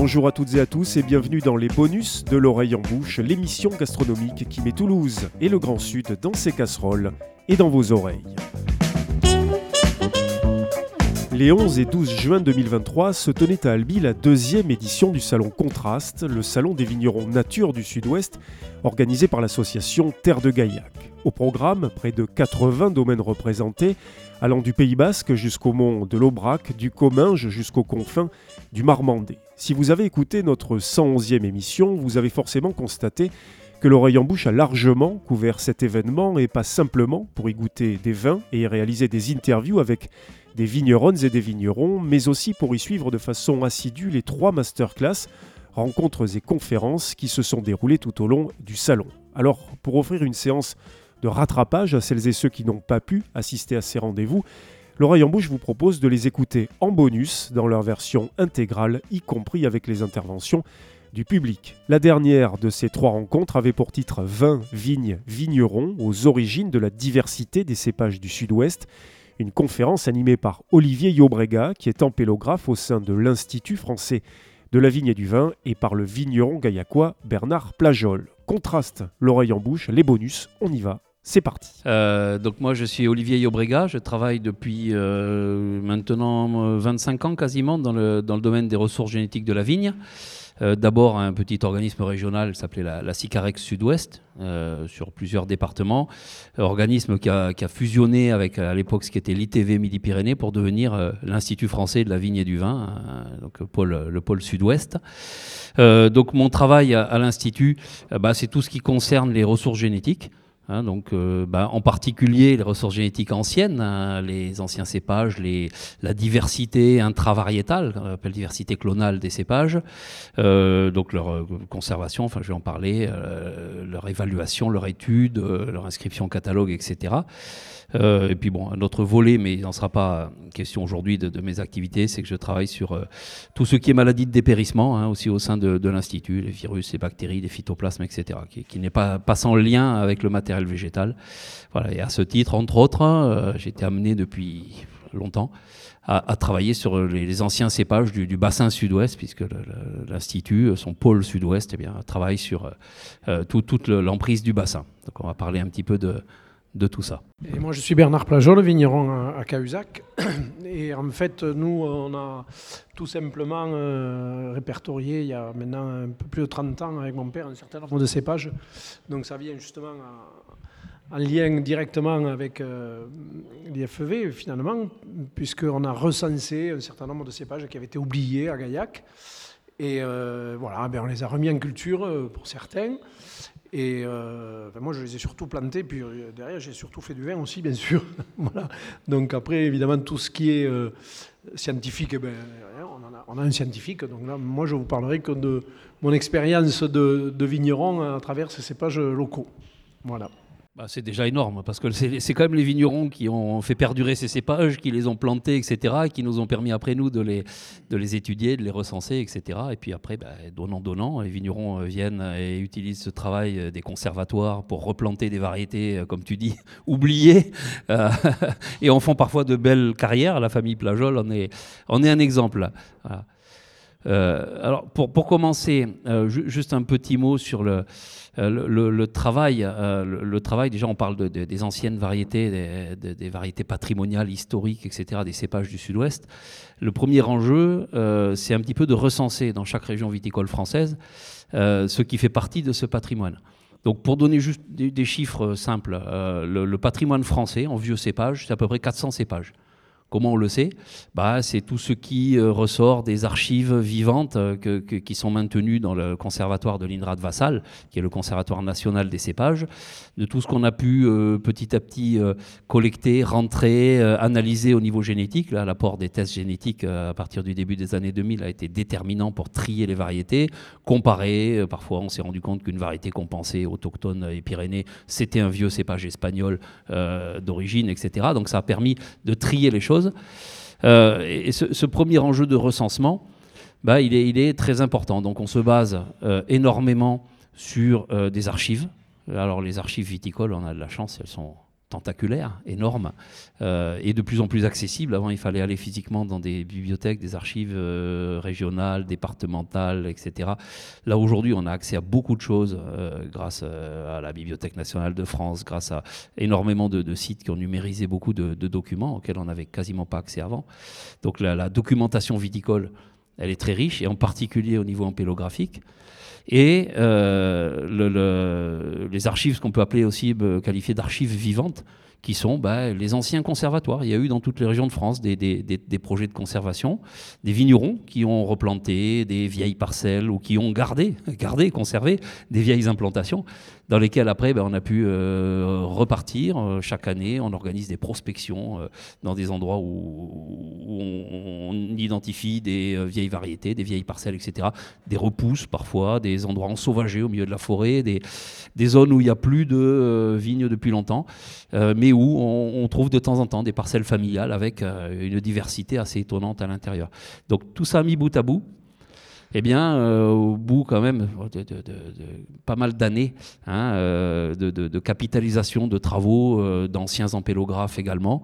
Bonjour à toutes et à tous et bienvenue dans les bonus de l'oreille en bouche, l'émission gastronomique qui met Toulouse et le Grand Sud dans ses casseroles et dans vos oreilles. Les 11 et 12 juin 2023 se tenait à Albi la deuxième édition du Salon Contraste, le salon des vignerons nature du Sud-Ouest, organisé par l'association Terre de Gaillac. Au programme, près de 80 domaines représentés, allant du Pays Basque jusqu'au mont de l'Aubrac, du Comminges jusqu'aux confins du Marmandais. Si vous avez écouté notre 111e émission, vous avez forcément constaté que l'oreille en bouche a largement couvert cet événement et pas simplement pour y goûter des vins et y réaliser des interviews avec des vigneronnes et des vignerons, mais aussi pour y suivre de façon assidue les trois masterclass, rencontres et conférences qui se sont déroulées tout au long du salon. Alors, pour offrir une séance de rattrapage à celles et ceux qui n'ont pas pu assister à ces rendez-vous, L'oreille en bouche vous propose de les écouter en bonus dans leur version intégrale, y compris avec les interventions du public. La dernière de ces trois rencontres avait pour titre Vin, vignes, vignerons aux origines de la diversité des cépages du Sud-Ouest une conférence animée par Olivier Yobrega, qui est ampélographe au sein de l'Institut français de la vigne et du vin, et par le vigneron gaillacois Bernard Plajol. Contraste, l'oreille en bouche, les bonus, on y va. C'est parti. Euh, donc moi je suis Olivier Yobrega, je travaille depuis euh, maintenant 25 ans quasiment dans le, dans le domaine des ressources génétiques de la vigne. Euh, d'abord un petit organisme régional s'appelait la, la Sicarex Sud-Ouest, euh, sur plusieurs départements. Organisme qui a, fusionné avec à l'époque ce qui était l'ITV Midi-Pyrénées pour devenir euh, l'Institut français de la vigne et du vin, donc le pôle sud-ouest. donc mon travail à, l'Institut, bah, c'est tout ce qui concerne les ressources génétiques. Hein, donc, euh, bah, en particulier les ressources génétiques anciennes, hein, les anciens cépages, les, la diversité intravariétale, qu'on appelle diversité clonale des cépages, euh, donc leur euh, conservation, enfin je vais en parler, leur évaluation, leur étude, leur inscription au catalogue, etc. et puis bon, un autre volet, mais il n'en sera pas question aujourd'hui de, mes activités, c'est que je travaille sur tout ce qui est maladie de dépérissement, hein, aussi au sein de, l'Institut, les virus, les bactéries, les phytoplasmes, etc., qui, n'est pas, sans lien avec le matériel végétal. Voilà, et à ce titre, entre autres, euh, j'ai été amené depuis longtemps à, travailler sur les, anciens cépages du, bassin sud-ouest, puisque l'Institut, son pôle sud-ouest, eh travaille sur euh, toute l'emprise du bassin. Donc on va parler un petit peu de, de tout ça. Moi, je suis Bernard Plajol, vigneron à, Cahuzac. Et en fait, nous, on a tout simplement euh, répertorié, il y a maintenant un peu plus de 30 ans, avec mon père, un certain nombre de cépages. Donc ça vient justement en lien directement avec euh, l'IFV, finalement, puisqu'on a recensé un certain nombre de cépages qui avaient été oubliés à Gaillac. Et euh, voilà, ben on les a remis en culture euh, pour certains. Et euh, moi, je les ai surtout plantés. Puis derrière, j'ai surtout fait du vin aussi, bien sûr. voilà. Donc après, évidemment, tout ce qui est scientifique, eh ben, on, a, un scientifique. Donc là, moi, je vous parlerai que de mon expérience de, de vigneron à travers ces cépages locaux. Voilà. Bah, c'est déjà énorme, parce que c'est quand même les vignerons qui ont fait perdurer ces cépages, qui les ont plantés, etc., et qui nous ont permis après nous de les, étudier, de les recenser, etc. Et puis après, bah, donnant, donnant, les vignerons euh, viennent et utilisent ce travail euh, des conservatoires pour replanter des variétés, euh, comme tu dis, oubliées, et en font parfois de belles carrières. La famille Plajol en est, en est un exemple. Alors, pour, pour commencer, juste un petit mot sur le euh, travail, euh, le, travail, déjà on parle de, des anciennes variétés, des, variétés patrimoniales, historiques, etc., des cépages du sud-ouest. Le premier enjeu, euh, c'est un petit peu de recenser dans chaque région viticole française ce qui fait partie de ce patrimoine. Donc pour donner juste des, chiffres simples, le, le, patrimoine français en vieux cépages, c'est à peu près 400 cépages. Comment on le sait bah, C'est tout ce qui euh, ressort des archives vivantes euh, qui sont maintenues dans le conservatoire de l'INRA de Vassal, qui est le conservatoire national des cépages, de tout ce qu'on a pu euh, petit à petit collecter, rentrer, analyser au niveau génétique. L'apport des tests génétiques à partir du début des années 2000 a été déterminant pour trier les variétés, comparer. parfois, on s'est rendu compte qu'une variété pensait autochtone et Pyrénées, c'était un vieux cépage espagnol d'origine, etc. Donc ça a permis de trier les choses euh, et ce, premier enjeu de recensement, bah, il, est, très important. Donc on se base euh, énormément sur euh, des archives. Alors les archives viticoles, on a de la chance, elles sont tentaculaire, énorme, euh, et de plus en plus accessible. Avant, il fallait aller physiquement dans des bibliothèques, des archives euh, régionales, départementales, etc. Là, aujourd'hui, on a accès à beaucoup de choses euh, grâce à la Bibliothèque nationale de France, grâce à énormément de, sites qui ont numérisé beaucoup de, documents auxquels on n'avait quasiment pas accès avant. Donc la, la, documentation viticole, elle est très riche, et en particulier au niveau ampélographique et euh, les archives, ce qu'on peut appeler aussi euh, qualifier d'archives vivantes, qui sont bah, les anciens conservatoires. Il y a eu dans toutes les régions de France des, des, projets de conservation, des vignerons qui ont replanté des vieilles parcelles ou qui ont gardé, gardé, conservé des vieilles implantations dans lesquels après ben, on a pu euh, repartir. Euh, chaque année, on organise des prospections euh, dans des endroits où, on, identifie des vieilles variétés, des vieilles parcelles, etc. Des repousses parfois, des endroits ensauvagés au milieu de la forêt, des, zones où il n'y a plus de vignes depuis longtemps, mais où on, on, trouve de temps en temps des parcelles familiales avec une diversité assez étonnante à l'intérieur. Donc tout ça mis bout à bout, eh bien, euh, au bout quand même de, pas mal d'années hein, euh, de, capitalisation de travaux euh, d'anciens ampélographes également,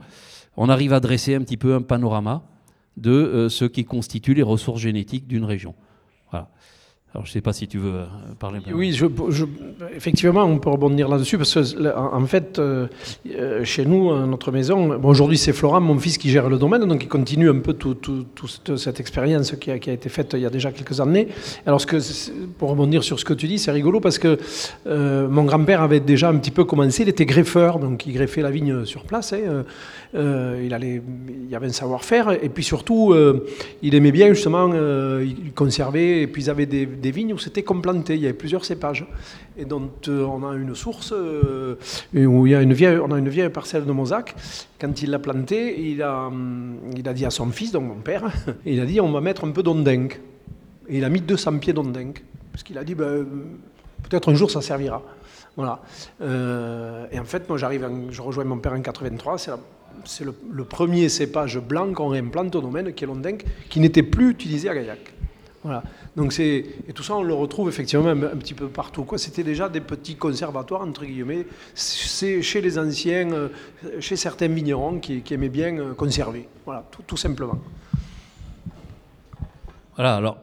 on arrive à dresser un petit peu un panorama de ce qui constitue les ressources génétiques d'une région. Alors, je ne sais pas si tu veux euh, parler. Oui, effectivement, on peut rebondir là-dessus parce que, en fait, euh, euh, chez nous, notre maison, aujourd'hui c'est Florent, mon fils, qui gère le domaine, donc il continue un peu toute, cette expérience qui a, été faite il y a déjà quelques années. Alors, pour rebondir sur ce que tu dis, c'est rigolo parce que mon grand-père avait déjà un petit peu commencé, il était greffeur, donc il greffait la vigne sur place. Hein, il, allait, il avait un savoir-faire, et puis surtout, il aimait bien justement, il conservait, et puis ils avaient des des vignes où c'était complanté, il y avait plusieurs cépages. Et donc euh, on a une source euh, où il y a une vieille, parcelle de Mosaque. Quand il l'a planté, il a, hum, il a dit à son fils, donc mon père, il a dit on va mettre un peu d'ondenque. Et il a mis 200 pieds d'ondenque. Parce qu'il a dit ben, peut-être un jour ça servira. Voilà. Euh, et en fait, moi j'arrive, je rejoins mon père en 83, c'est le, premier cépage blanc qu'on réimplante au domaine, qui est qui n'était plus utilisé à Gaillac. Voilà. Donc c'est et tout ça on le retrouve effectivement un, petit peu partout. C'était déjà des petits conservatoires entre guillemets. C'est chez les anciens, euh, chez certains vignerons qui, aimaient bien euh, conserver. Voilà, tout, tout simplement. Voilà. Alors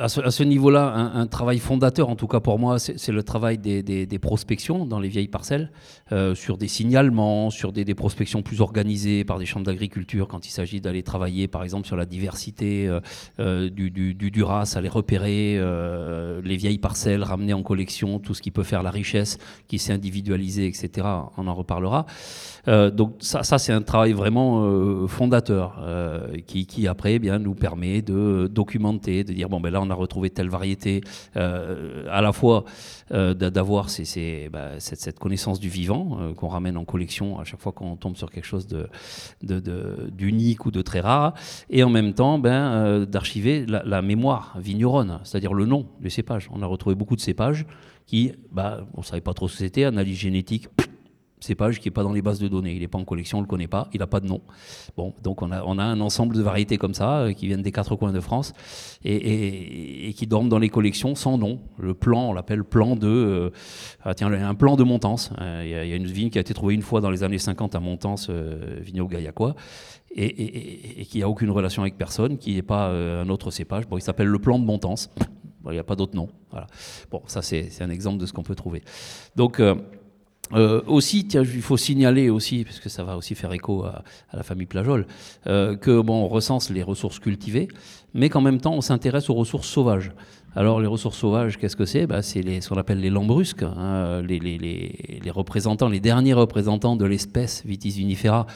à ce, niveau-là, un, travail fondateur, en tout cas pour moi, c'est le travail des, prospections dans les vieilles parcelles, euh, sur des signalements, sur des, prospections plus organisées par des chambres d'agriculture, quand il s'agit d'aller travailler, par exemple, sur la diversité euh, du, du, du, Duras, aller repérer les vieilles parcelles, ramener en collection tout ce qui peut faire la richesse, qui s'est individualisé, etc. On en reparlera. donc ça, c'est un travail vraiment fondateur, qui, qui, après eh bien, nous permet de documenter, de dire bon ben là on a retrouvé telle variété, euh, à la fois euh, d'avoir bah, cette, connaissance du vivant euh, qu'on ramène en collection à chaque fois qu'on tombe sur quelque chose d'unique ou de très rare, et en même temps ben, d'archiver la, mémoire vigneronne, c'est-à-dire le nom du cépage. On a retrouvé beaucoup de cépages qui, bah, on ne savait pas trop ce que c'était, analyse génétique, cépage qui n'est pas dans les bases de données. Il n'est pas en collection, on ne le connaît pas, il n'a pas de nom. Bon, donc on a, on a un ensemble de variétés comme ça, euh, qui viennent des quatre coins de France, et, qui dorment dans les collections sans nom. Le plan, on l'appelle plan de... Euh, ah, tiens, un plan de Montance. Euh, il y, a une vigne qui a été trouvée une fois dans les années 50 à Montance, vigno gaillacois, et, qui n'a aucune relation avec personne, qui n'est pas un autre cépage. Bon, il s'appelle le plan de Montance. il n'y a pas d'autre nom. Voilà. Bon, ça c'est un exemple de ce qu'on peut trouver. Donc... Euh, aussi, il faut signaler aussi, parce que ça va aussi faire écho à, la famille Plajol, euh, que bon, on recense les ressources cultivées, mais qu'en même temps, on s'intéresse aux ressources sauvages. Alors, les ressources sauvages, qu'est-ce que c'est? Bah, C'est ce qu'on appelle les lambrusques, hein, les, représentants, les derniers représentants de l'espèce Vitis unifera,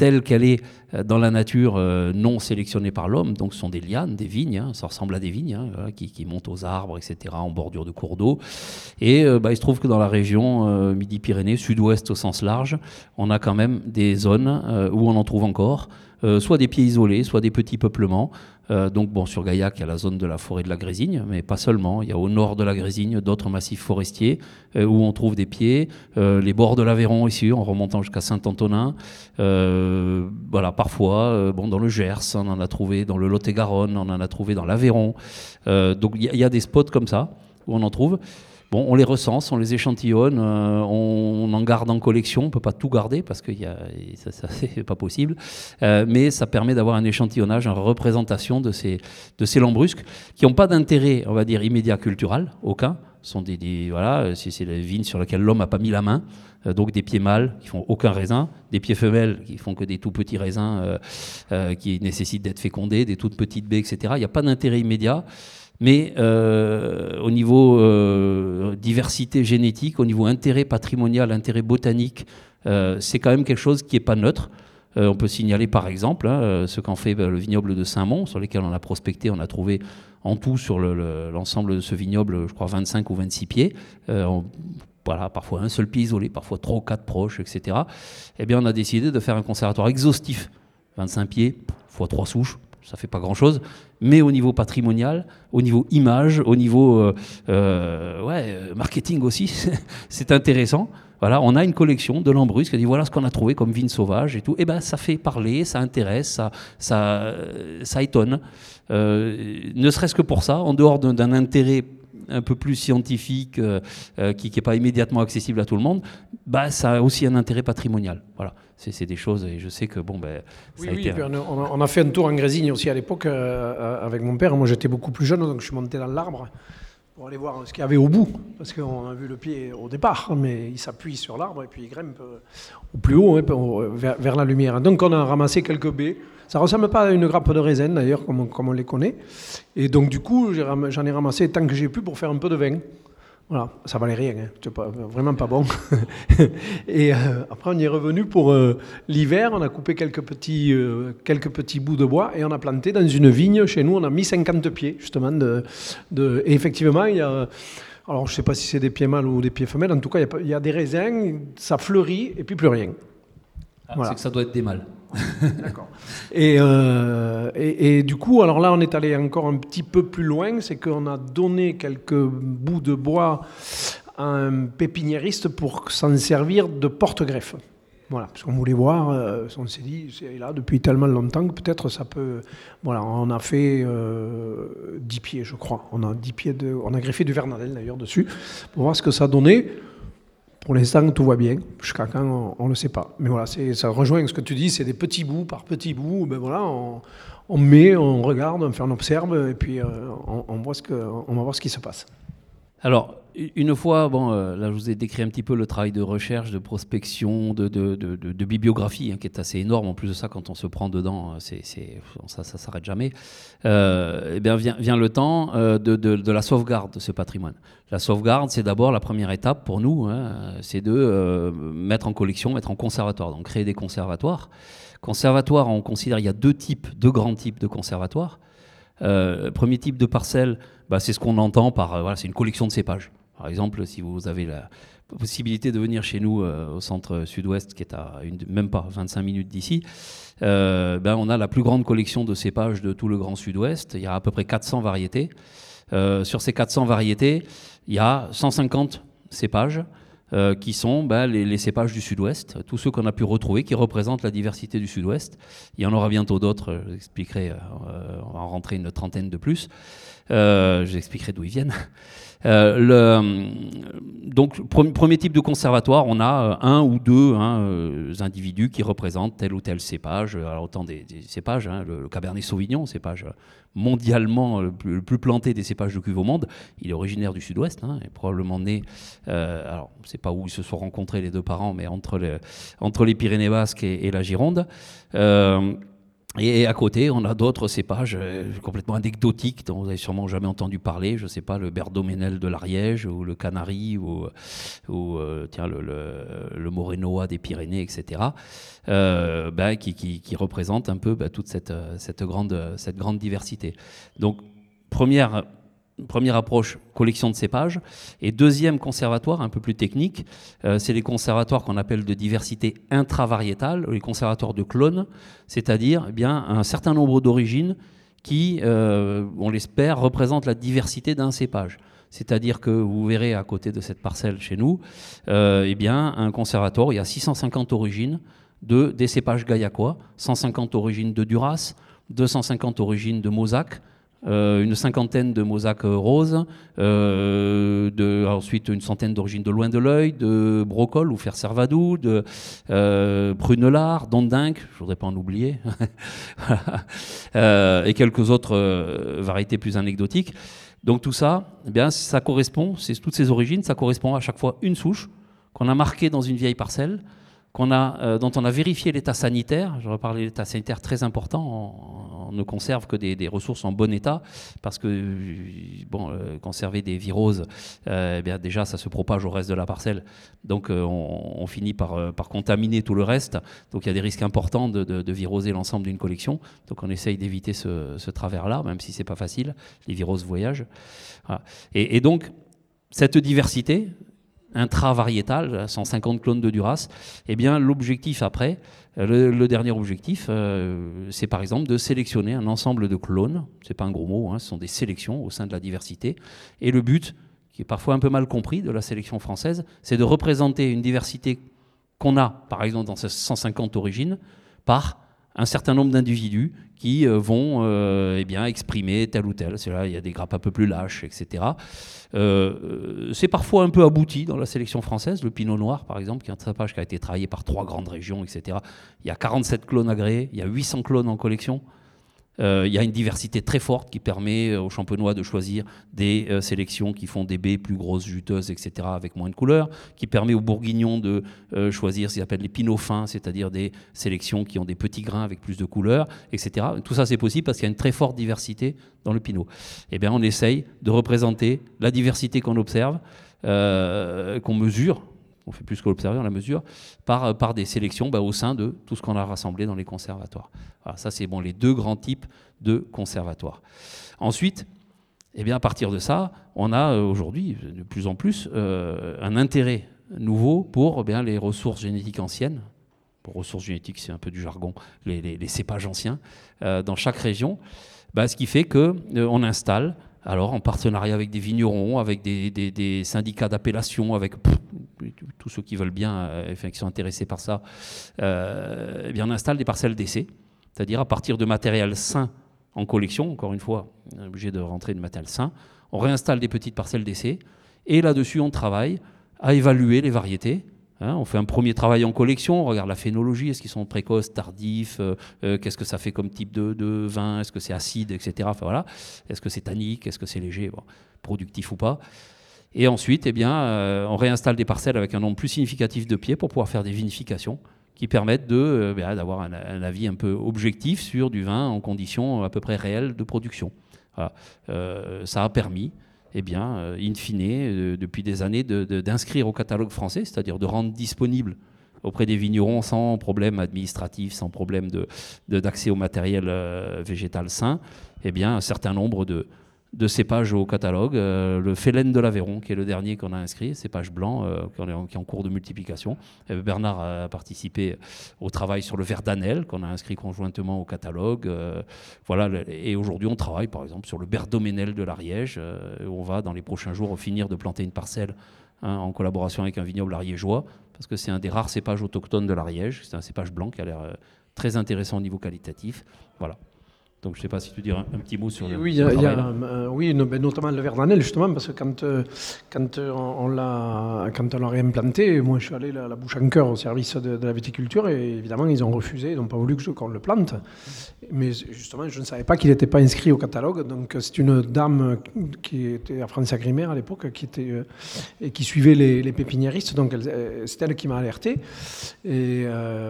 telle qu'elle est euh, dans la nature, euh, non sélectionnée par l'homme. Donc, ce sont des lianes, des vignes, hein, ça ressemble à des vignes hein, qui, montent aux arbres, etc., en bordure de cours d'eau. Et euh, bah, il se trouve que dans la région Midi-Pyrénées, sud-ouest au sens large, on a quand même des zones où on en trouve encore. soit des pieds isolés, soit des petits peuplements, donc bon, sur Gaillac, il y a la zone de la forêt de la Grésigne, mais pas seulement. Il y a au nord de la Grésigne d'autres massifs forestiers euh, où on trouve des pieds, euh, les bords de l'Aveyron ici, en remontant jusqu'à Saint-Antonin. voilà, parfois, bon, dans le Gers, on en a trouvé, dans le Lot-et-Garonne, on en a trouvé dans l'Aveyron. donc il y, a des spots comme ça où on en trouve. Bon, on les recense, on les échantillonne, on, en garde en collection. On peut pas tout garder parce que y a, ça, ça c'est pas possible. mais ça permet d'avoir un échantillonnage, une représentation de ces, de ces lambrusques qui n'ont pas d'intérêt, on va dire, immédiat culturel, aucun sont des, voilà, c'est la vigne sur laquelle l'homme n'a pas mis la main. Euh, donc des pieds mâles qui font aucun raisin, des pieds femelles qui font que des tout petits raisins euh, euh, qui nécessitent d'être fécondés, des toutes petites baies, etc. Il n'y a pas d'intérêt immédiat. Mais au niveau diversité génétique, au niveau intérêt patrimonial, intérêt botanique, c'est quand même quelque chose qui n'est pas neutre. on peut signaler par exemple hein, ce qu'en fait le vignoble de Saint-Mont, sur lequel on a prospecté, on a trouvé en tout sur l'ensemble de ce vignoble, je crois 25 ou 26 pieds. Euh, voilà, parfois un seul pied isolé, parfois trois ou quatre proches, etc. Eh bien, on a décidé de faire un conservatoire exhaustif. 25 pieds, fois trois souches, ça fait pas grand-chose. Mais au niveau patrimonial, au niveau image, au niveau euh, euh, ouais, marketing aussi, c'est intéressant. Voilà, on a une collection de Lambrusque qui dit voilà ce qu'on a trouvé comme vigne sauvage et tout. Et eh ben ça fait parler, ça intéresse, ça, étonne. Euh, ne serait-ce que pour ça, en dehors d'un intérêt un peu plus scientifique, euh, euh, qui n'est pas immédiatement accessible à tout le monde, bah, ça a aussi un intérêt patrimonial. Voilà, c'est des choses, et je sais que bon, ben, ça a été... on, a, fait un tour en Grésigne aussi à l'époque avec mon père. Moi, j'étais beaucoup plus jeune, donc je suis monté dans l'arbre pour aller voir ce qu'il y avait au bout, parce qu'on a vu le pied au départ, mais il s'appuie sur l'arbre et puis il grimpe au plus haut, hein, vers, vers, la lumière. Donc on a ramassé quelques baies ça ressemble pas à une grappe de raisin d'ailleurs, comme, on les connaît. Et donc du coup, j'en ai ramassé tant que j'ai pu pour faire un peu de vin. Voilà, ça valait rien, hein. pas, vraiment pas bon. et euh, après, on y est revenu pour euh, l'hiver. On a coupé quelques petits, euh, quelques petits bouts de bois et on a planté dans une vigne. Chez nous, on a mis 50 pieds, justement. De, de... Et effectivement, il y a. Alors, je ne sais pas si c'est des pieds mâles ou des pieds femelles. En tout cas, il y, a, des raisins, ça fleurit et puis plus rien. Ah, c'est que ça doit être des mâles. D'accord. Euh, et, et, du coup, alors là, on est allé encore un petit peu plus loin, c'est qu'on a donné quelques bouts de bois à un pépiniériste pour s'en servir de porte-greffe. Voilà, parce qu'on voulait voir, euh, on s'est dit, c'est là depuis tellement longtemps que peut-être ça peut. Voilà, on a fait euh, 10 pieds, je crois. On a 10 pieds de, on a greffé du Vernadel d'ailleurs dessus pour voir ce que ça donnait. Pour l'instant, tout va bien. Jusqu'à quand, on ne le sait pas. Mais voilà, ça rejoint ce que tu dis, c'est des petits bouts par petits bouts. Ben voilà, on, met, on regarde, on fait, on observe, et puis euh, on, voit ce que, va voir ce qui se passe. Alors, une fois, bon, euh, là je vous ai décrit un petit peu le travail de recherche, de prospection, de, bibliographie, hein, qui est assez énorme. En plus de ça, quand on se prend dedans, c'est, ça ne s'arrête jamais. Euh, eh bien, vient, le temps euh, de, la sauvegarde de ce patrimoine. La sauvegarde, c'est d'abord la première étape pour nous, hein, c'est de mettre en collection, mettre en conservatoire, donc créer des conservatoires. Conservatoire, on considère il y a deux types, deux grands types de conservatoires. premier type de parcelle, bah, c'est ce qu'on entend par. Euh, voilà, c'est une collection de cépages. Par exemple, si vous avez la possibilité de venir chez nous euh, au centre sud-ouest, qui est à même pas 25 minutes d'ici, euh, ben, on a la plus grande collection de cépages de tout le Grand Sud-Ouest. Il y a à peu près 400 variétés. sur ces 400 variétés, il y a 150 cépages. qui sont ben, les, cépages du sud-ouest, tous ceux qu'on a pu retrouver, qui représentent la diversité du sud-ouest. Il y en aura bientôt d'autres, je vous expliquerai, on va en rentrer une trentaine de plus. Euh, je vous expliquerai d'où ils viennent. Euh, le, donc, premier type de conservatoire, on a euh, un ou deux hein, individus qui représentent tel ou tel cépage. Alors, autant des, cépages, hein, le, Cabernet Sauvignon, cépage mondialement le plus, planté des cépages de cuve au monde. Il est originaire du sud-ouest, hein, est probablement né, alors je ne sais pas où ils se sont rencontrés les deux parents, mais entre, les Pyrénées basques et la Gironde. Et à côté, on a d'autres cépages euh, complètement anecdotiques dont vous n'avez sûrement jamais entendu parler. Je ne sais pas, le Berdoménel de l'Ariège ou le Canari ou, ou euh, tiens, le, le, Morenoa des Pyrénées, etc. Euh, ben, qui, qui, qui, représentent un peu ben, toute cette, cette, grande, cette grande diversité. Donc, première première approche, collection de cépages. Et deuxième conservatoire, un peu plus technique, euh, c'est les conservatoires qu'on appelle de diversité intravariétale, les conservatoires de clones, c'est-à-dire eh bien un certain nombre d'origines qui, euh, on l'espère, représentent la diversité d'un cépage. C'est-à-dire que vous verrez à côté de cette parcelle chez nous, euh, eh bien, un conservatoire il y a 650 origines de, des cépages gaillacois, 150 origines de Duras, 250 origines de Mosaque, euh, une cinquantaine de mosaques roses, euh, ensuite une centaine d'origines de loin de l'œil, de brocol ou fer servadou, de euh, prunelard, je voudrais pas en oublier, et quelques autres variétés plus anecdotiques. Donc tout ça, eh bien, ça correspond, c'est toutes ces origines, ça correspond à chaque fois une souche qu'on a marquée dans une vieille parcelle a, euh, dont on a vérifié l'état sanitaire. Je reparlé de l'état sanitaire très important. On, ne conserve que des, ressources en bon état parce que bon, euh, conserver des viroses, euh, eh bien déjà ça se propage au reste de la parcelle. Donc on, finit par, contaminer tout le reste. Donc il y a des risques importants de, viroser l'ensemble d'une collection. Donc on essaye d'éviter ce, travers-là, même si c'est pas facile. Les viroses voyagent. Et donc cette diversité, intravariétal, 150 clones de Duras, eh bien l'objectif après, le, dernier objectif, euh, c'est par exemple de sélectionner un ensemble de clones, c'est pas un gros mot, hein, ce sont des sélections au sein de la diversité, et le but, qui est parfois un peu mal compris de la sélection française, c'est de représenter une diversité qu'on a, par exemple dans ces 150 origines, par un certain nombre d'individus qui euh, vont euh, eh exprimer tel ou tel. Il y a des grappes un peu plus lâches, etc. Euh, c'est parfois un peu abouti dans la sélection française. Le Pinot Noir, par exemple, qui est un trapage qui a été travaillé par trois grandes régions, etc. Il y a 47 clones agréés, il y a 800 clones en collection. Euh, il y a une diversité très forte qui permet euh, aux champenois de choisir des euh, sélections qui font des baies plus grosses, juteuses, etc., avec moins de couleurs, qui permet aux bourguignons de choisir ce qu'ils appellent les pinots fins, c'est-à-dire des sélections qui ont des petits grains avec plus de couleurs, etc. Tout ça, c'est possible parce qu'il y a une très forte diversité dans le pinot. Eh bien, on essaye de représenter la diversité qu'on observe, qu'on mesure, on fait plus que l'observer, on la mesure, par, par des sélections bah, au sein de tout ce qu'on a rassemblé dans les conservatoires. ça, c'est bon, les deux grands types de conservatoires. Ensuite, eh bien, à partir de ça, on a euh, aujourd'hui de plus en plus euh, un intérêt nouveau pour eh les ressources génétiques anciennes. Ressources génétiques, c'est un peu du jargon, les, cépages anciens, euh, dans chaque région. Bah, ce qui fait qu'on installe alors en partenariat avec des vignerons, avec des, syndicats d'appellation, avec tous ceux qui veulent bien, euh, qui sont intéressés par ça, euh, eh on installe des parcelles d'essai, c'est-à-dire à partir de matériel sain en collection, encore une fois, on est obligé de rentrer de matériel sain, on réinstalle des petites parcelles d'essai, et là-dessus on travaille à évaluer les variétés, Hein, on fait un premier travail en collection, on regarde la phénologie, est-ce qu'ils sont précoces, tardifs, euh, euh, qu'est-ce que ça fait comme type de, vin, est-ce que c'est acide, etc. Voilà. Est-ce que c'est tannique, est-ce que c'est léger, productif ou pas. Et ensuite, eh bien, euh, on réinstalle des parcelles avec un nombre plus significatif de pieds pour pouvoir faire des vinifications qui permettent ben, d'avoir un, avis un peu objectif sur du vin en conditions à peu près réelles de production. ça a permis eh bien, euh, in fine, euh, depuis des années, d'inscrire au catalogue français, c'est-à-dire de rendre disponible auprès des vignerons sans problème administratif, sans problème d'accès au matériel euh, végétal sain, eh bien, un certain nombre de, de cépages au catalogue. Euh, le Félène de l'Aveyron, qui est le dernier qu'on a inscrit, cépage blanc, euh, qui, est en, cours de multiplication. Bernard a participé au travail sur le Verdanel, qu'on a inscrit conjointement au catalogue. Euh, voilà, et aujourd'hui, on travaille par exemple sur le Berdoménel de l'Ariège. on va, dans les prochains jours, finir de planter une parcelle hein, en collaboration avec un vignoble ariégeois, parce que c'est un des rares cépages autochtones de l'Ariège. C'est un cépage blanc qui a l'air très intéressant au niveau qualitatif. Voilà. Donc je ne sais pas si tu dirais un, petit mot sur le. Oui, y a, euh, oui ben, notamment le Verdanel, justement, parce que quand, euh, quand euh, on, l'a, quand on l'a réimplanté, moi je suis allé la, la bouche en cœur au service de, la viticulture et évidemment ils ont refusé, ils n'ont pas voulu que qu'on le plante. Mais justement, je ne savais pas qu'il n'était pas inscrit au catalogue. Donc c'est une dame qui était à France Agrimaire à l'époque qui était, et qui suivait les, les pépiniéristes, donc c'est elle qui m'a alerté. Et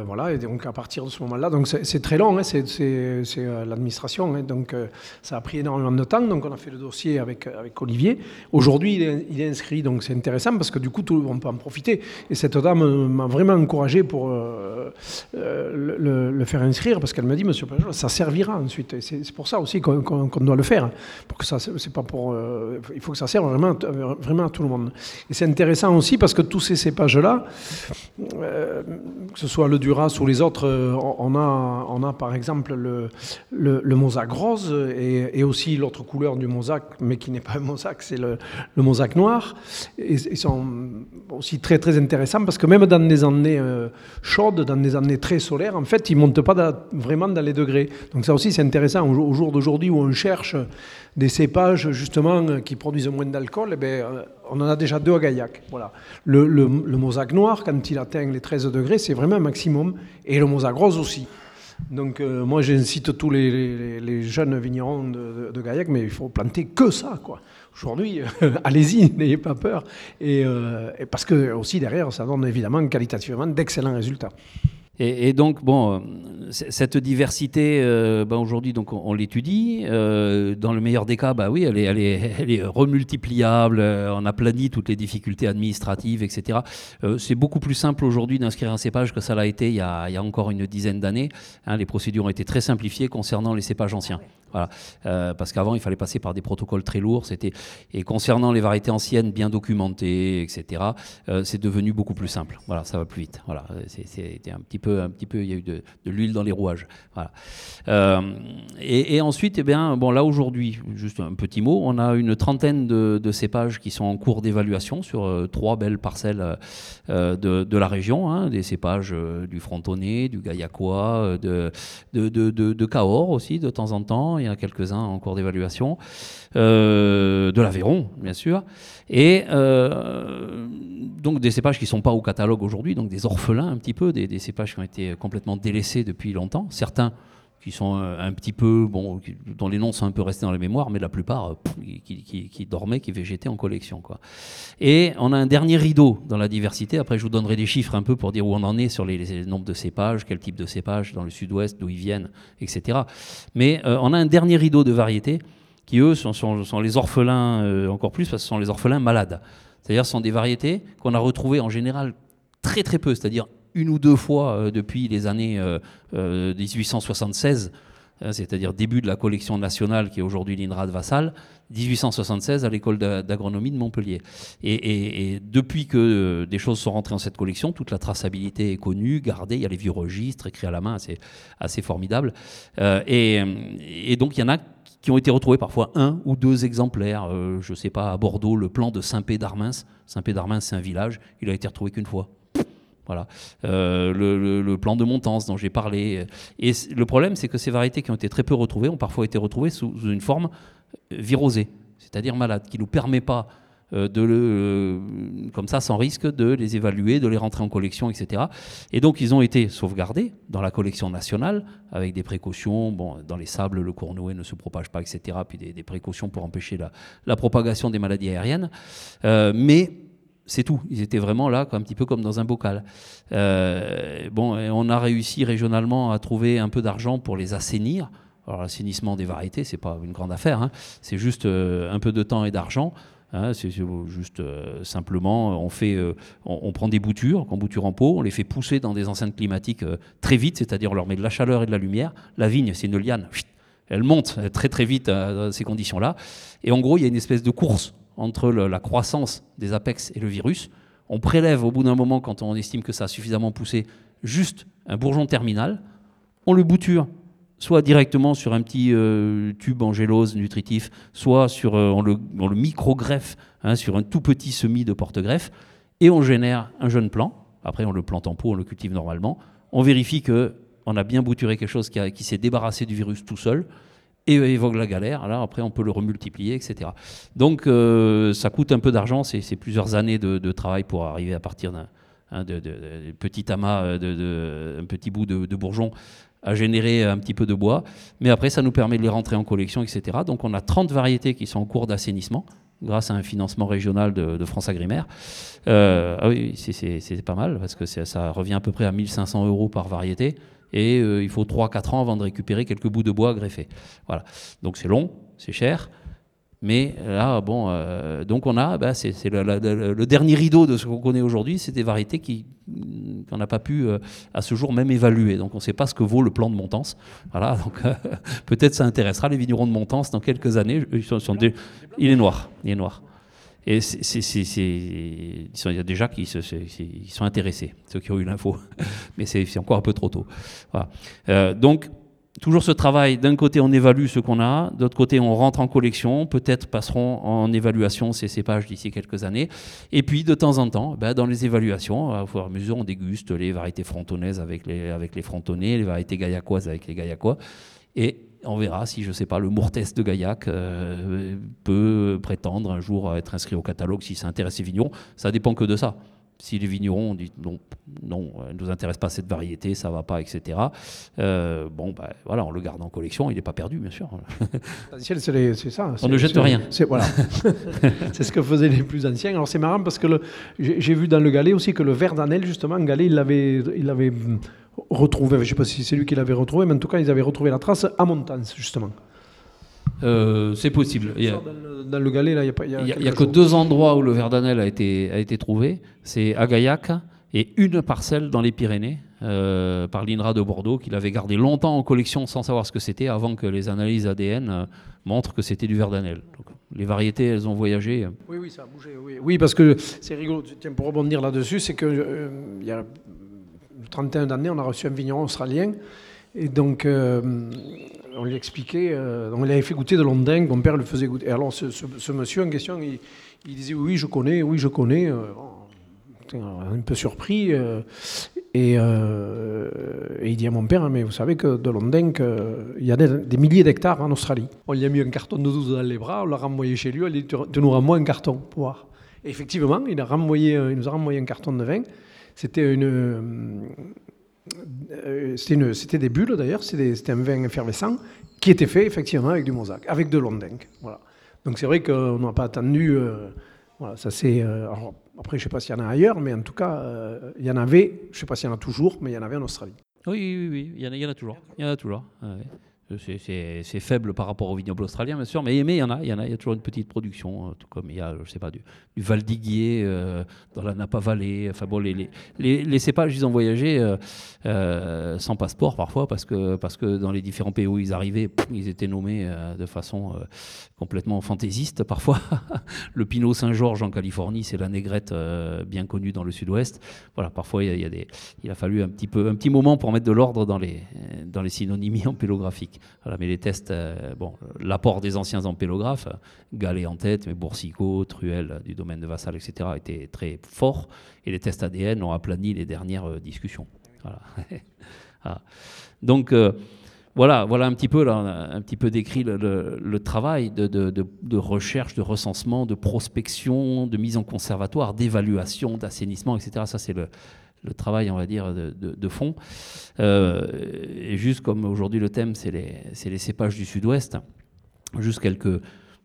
voilà, et donc à partir de ce moment-là, donc c'est, très long, hein, c'est, c'est, c'est l'administration Hein, donc euh, ça a pris énormément de temps. Donc on a fait le dossier avec, avec Olivier. Aujourd'hui, il, est inscrit, donc c'est intéressant parce que du coup, tout, on peut en profiter. Et cette dame m'a vraiment encouragé pour euh, euh, le, faire inscrire parce qu'elle m'a dit, Monsieur Pajot, ça servira ensuite. C'est pour ça aussi qu'on doit le faire. Pour que ça, pas pour, il faut que ça serve vraiment, vraiment à tout le monde. Et c'est intéressant aussi parce que tous ces cépages-là, que ce soit le Duras ou les autres, on a, on a par exemple le, le le mosaque rose et, aussi l'autre couleur du mosaque, mais qui n'est pas un mosaque, c'est le, le, mosaque noir. Et, sont aussi très très intéressants parce que même dans des années euh, chaudes, dans des années très solaires, en fait, ils ne montent pas vraiment dans les degrés. Donc ça aussi, c'est intéressant. Au, jour d'aujourd'hui où on cherche des cépages justement qui produisent moins d'alcool, eh bien, euh, on en a déjà deux à Gaillac. Voilà. Le, le, le mosaque noir, quand il atteint les 13 degrés, c'est vraiment un maximum. Et le mosaque rose aussi. Donc euh, moi j'incite tous les, jeunes vignerons de, Gaillac, mais il faut planter que ça. quoi. Aujourd'hui, allez-y, n'ayez pas peur. Euh, et, parce que aussi derrière, ça donne évidemment qualitativement d'excellents résultats. Et, donc, bon, euh, cette diversité, ben, aujourd'hui, on, l'étudie. Euh, dans le meilleur des cas, bah oui, elle est, remultipliable. on a plani toutes les difficultés administratives, etc. c'est beaucoup plus simple aujourd'hui d'inscrire un cépage que ça l'a été il y, a, encore une dizaine d'années. Hein, les procédures ont été très simplifiées concernant les cépages anciens. Voilà. Parce qu'avant, il fallait passer par des protocoles très lourds. Et concernant les variétés anciennes bien documentées, etc. C'est devenu beaucoup plus simple. Voilà, ça va plus vite. Voilà, c'était un petit peu, un petit peu, il y a eu de, l'huile dans les rouages. Voilà. Euh, et, ensuite, eh bien, bon, là aujourd'hui, juste un petit mot, on a une trentaine de, cépages qui sont en cours d'évaluation sur trois belles parcelles de, la région, hein, des cépages du frontonné, du gaillacois, de, de, Cahors aussi de temps en temps il y en a quelques-uns en cours d'évaluation, euh, de l'Aveyron, bien sûr, et euh, donc des cépages qui ne sont pas au catalogue aujourd'hui, donc des orphelins un petit peu, des, cépages qui ont été complètement délaissés depuis longtemps, certains qui sont euh, un petit peu, bon, dont les noms sont un peu restés dans les mémoires, mais la plupart qui, dormaient, qui végétaient en collection. Et on a un dernier rideau dans la diversité. Après, je vous donnerai des chiffres un peu pour dire où on en est sur les, nombres de cépages, quel type de cépages dans le sud-ouest, d'où ils viennent, etc. Mais euh, on a un dernier rideau de variétés qui, eux, sont, les orphelins euh, encore plus, parce que ce sont les orphelins malades. C'est-à-dire ce sont des variétés qu'on a retrouvées en général très très peu, c'est-à-dire une ou deux fois euh, depuis les années 1876, euh, euh, hein, c'est-à-dire début de la collection nationale qui est aujourd'hui l'INRAD Vassal, 1876 à l'école d'agronomie de Montpellier. Et, depuis que des choses sont rentrées dans cette collection, toute la traçabilité est connue, gardée, il y a les vieux registres écrits à la main, c'est assez formidable. et, donc il y en a qui ont été retrouvés parfois un ou deux exemplaires. je ne sais pas, à Bordeaux, le plan de Saint-Pé-d'Armins. Saint-Pé-d'Armins, c'est un village, il a été retrouvé qu'une fois. Voilà. Euh, le, plan de montance dont j'ai parlé. Et le problème, c'est que ces variétés qui ont été très peu retrouvées ont parfois été retrouvées sous, une forme euh, virosée, c'est-à-dire malade, qui ne nous permet pas euh, de le, comme ça, sans risque, de les évaluer, de les rentrer en collection, etc. Et donc, ils ont été sauvegardés dans la collection nationale, avec des précautions. Bon, dans les sables, le cournouet ne se propage pas, etc. Puis des, précautions pour empêcher la, propagation des maladies aériennes. mais c'est tout. Ils étaient vraiment là, un petit peu comme dans un bocal. Euh, bon, on a réussi régionalement à trouver un peu d'argent pour les assainir. L'assainissement des variétés, c'est pas une grande affaire. Hein. C'est juste euh, un peu de temps et d'argent. Hein. c'est juste euh, simplement, on fait, on, prend des boutures, qu'on bouture en pot, on les fait pousser dans des enceintes climatiques très vite, c'est-à-dire on leur met de la chaleur et de la lumière. La vigne, c'est une liane, elle monte très très vite dans ces conditions-là. Et en gros, il y a une espèce de course entre la croissance des apex et le virus. On prélève au bout d'un moment, quand on estime que ça a suffisamment poussé, juste un bourgeon terminal. On le bouture soit directement sur un petit euh, tube angélose nutritif, soit sur, euh, on, le, micro-greffe hein, sur un tout petit semis de porte-greffe, et on génère un jeune plant. Après, on le plante en pot, on le cultive normalement. On vérifie qu'on a bien bouturé quelque chose qui s'est débarrassé du virus tout seul et évoque la galère. Alors après, on peut le remultiplier, etc. Donc, euh, ça coûte un peu d'argent. C'est plusieurs années de, travail pour arriver à partir d'un hein, petit amas, euh, de, un petit bout de, bourgeon à générer un petit peu de bois. Mais après, ça nous permet de les rentrer en collection, etc. Donc, on a 30 variétés qui sont en cours d'assainissement grâce à un financement régional de, France Agrimaire. Euh, ah oui, c'est pas mal parce que ça revient à peu près à 1500 euros par variété et euh, il faut 3-4 ans avant de récupérer quelques bouts de bois greffés. Voilà. Donc c'est long, c'est cher. Mais là, bon, euh, donc on a, bah, c'est le, dernier rideau de ce qu'on connaît aujourd'hui, c'est des variétés qui qu'on n'a pas pu euh, à ce jour même évaluer. Donc on ne sait pas ce que vaut le plan de Montance. Voilà, donc peut-être ça intéressera les vignerons de Montance dans quelques années. Ils sont, il est noir, il est noir. Et il y a déjà qui sont intéressés, ceux qui ont eu l'info. Mais c'est encore un peu trop tôt. Euh, donc, toujours ce travail, d'un côté on évalue ce qu'on a, d'autre côté on rentre en collection, peut-être passeront en évaluation ces cépages d'ici quelques années, et puis de temps en temps, ben, dans les évaluations, au fur et à mesure on déguste les variétés frontonnaises avec les, avec les les variétés gaillacoises avec les gaillacois, et on verra si, je ne sais pas, le Mourtès de Gaillac euh, peut prétendre un jour être inscrit au catalogue si ça intéresse les vignerons. Ça dépend que de ça si les vignerons disent non, non, ne nous intéresse pas cette variété, ça va pas, etc. Euh, bon, ben voilà, on le garde en collection, il n'est pas perdu, bien sûr. c'est ça. On ne jette rien. C'est voilà. c'est ce que faisaient les plus anciens. Alors c'est marrant parce que j'ai vu dans le galet aussi que le verre d'Anel, justement, galet, il l'avait, il l'avait retrouvé. Je ne sais pas si c'est lui qui l'avait retrouvé, mais en tout cas, ils avaient retrouvé la trace à Montance, justement. Euh, c'est possible. Il y a, dans, le, galet, là, il n'y a, a, que deux endroits où le Verdanel a été, a été trouvé. C'est à Gaillac et une parcelle dans les Pyrénées, euh, par l'INRA de Bordeaux, qu'il avait gardé longtemps en collection sans savoir ce que c'était, avant que les analyses ADN euh, montrent que c'était du Verdanel. les variétés, elles ont voyagé. Oui, oui, ça a bougé. Oui, oui parce que c'est rigolo. Tiens, pour rebondir là-dessus, c'est que il y a 31 d'années, on a reçu un vigneron australien. Et donc, on lui expliquait, euh, on lui avait fait goûter de l'onding, mon père le faisait goûter. Et alors ce, monsieur en question, il, disait oui, je connais, oui, je connais. Euh, un peu surpris. Euh, et, il dit à mon père, mais vous savez que de l'onding, il y a des, milliers d'hectares en Australie. On lui a mis un carton de 12 dans les bras, on l'a renvoyé chez lui, il dit, tu nous renvoies un carton pour voir. Et effectivement, il, a renvoyé, il nous a renvoyé un carton de vin. C'était une, euh, c'était des bulles d'ailleurs, c'était un vin effervescent qui était fait effectivement avec du mosaque, avec de l'onding. Voilà. Donc c'est vrai qu'on n'a pas attendu. Euh, voilà, ça c'est. Euh, après, je ne sais pas s'il y en a ailleurs, mais en tout cas, il y en avait. Je ne sais pas s'il y en a toujours, mais il y en avait en Australie. Oui, oui, oui, il y en a toujours. Il y en a toujours. C'est faible par rapport au vignoble australien, bien sûr, mais, il y en a, il y en a, il y a toujours une petite production, euh, tout comme il y a, je sais pas, du, du Valdiguier euh, dans la Napa Valley. Enfin bon, les, les, les, cépages, ils ont voyagé euh, sans passeport parfois parce que, parce que dans les différents pays où ils arrivaient, ils étaient nommés de façon complètement fantaisiste parfois. le Pinot Saint-Georges en Californie, c'est la négrette bien connue dans le sud-ouest. Voilà, parfois il, a, a fallu un petit, peu, un petit moment pour mettre de l'ordre dans les, dans les synonymies empélographiques mais les tests, euh, bon, l'apport des anciens empélographes, Gallet en tête, mais Boursicot, Truel euh, du domaine de Vassal, etc., était très fort. Et les tests ADN ont aplani les dernières euh, discussions. Donc, voilà, voilà un petit peu, là, un petit peu décrit le, travail de, de, recherche, de recensement, de prospection, de mise en conservatoire, d'évaluation, d'assainissement, etc. Ça, c'est le, le travail, on va dire, de, fond. Euh, et juste comme aujourd'hui le thème, c'est les, cépages du sud-ouest, juste quelques,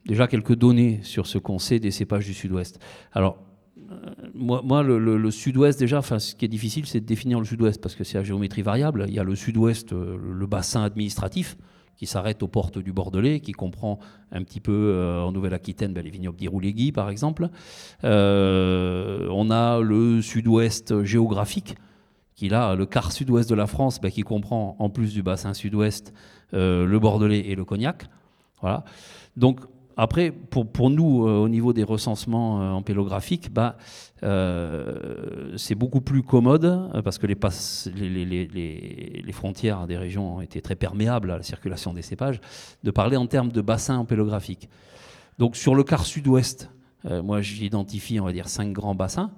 déjà quelques données sur ce qu'on sait des cépages du sud-ouest. Alors, euh, moi, le, sud-ouest, déjà, ce qui est difficile, c'est de définir le sud-ouest, parce que c'est à géométrie variable. Il y a le sud-ouest, euh, le bassin administratif, qui s'arrête aux portes du Bordelais, qui comprend un petit peu euh, en Nouvelle-Aquitaine ben, les vignobles d'Irouléguy, par exemple. Euh, on a le sud-ouest géographique, qui là, le quart sud-ouest de la France, ben, qui comprend en plus du bassin sud-ouest euh, le Bordelais et le Cognac. Voilà. Donc après, pour, nous, euh, au niveau des recensements euh, empélographiques, bah, euh, c'est beaucoup plus commode parce que les, frontières des régions ont été très perméables à la circulation des cépages, de parler en termes de bassin empélographique. Donc sur le quart sud-ouest, moi j'identifie, on va dire, cinq grands bassins.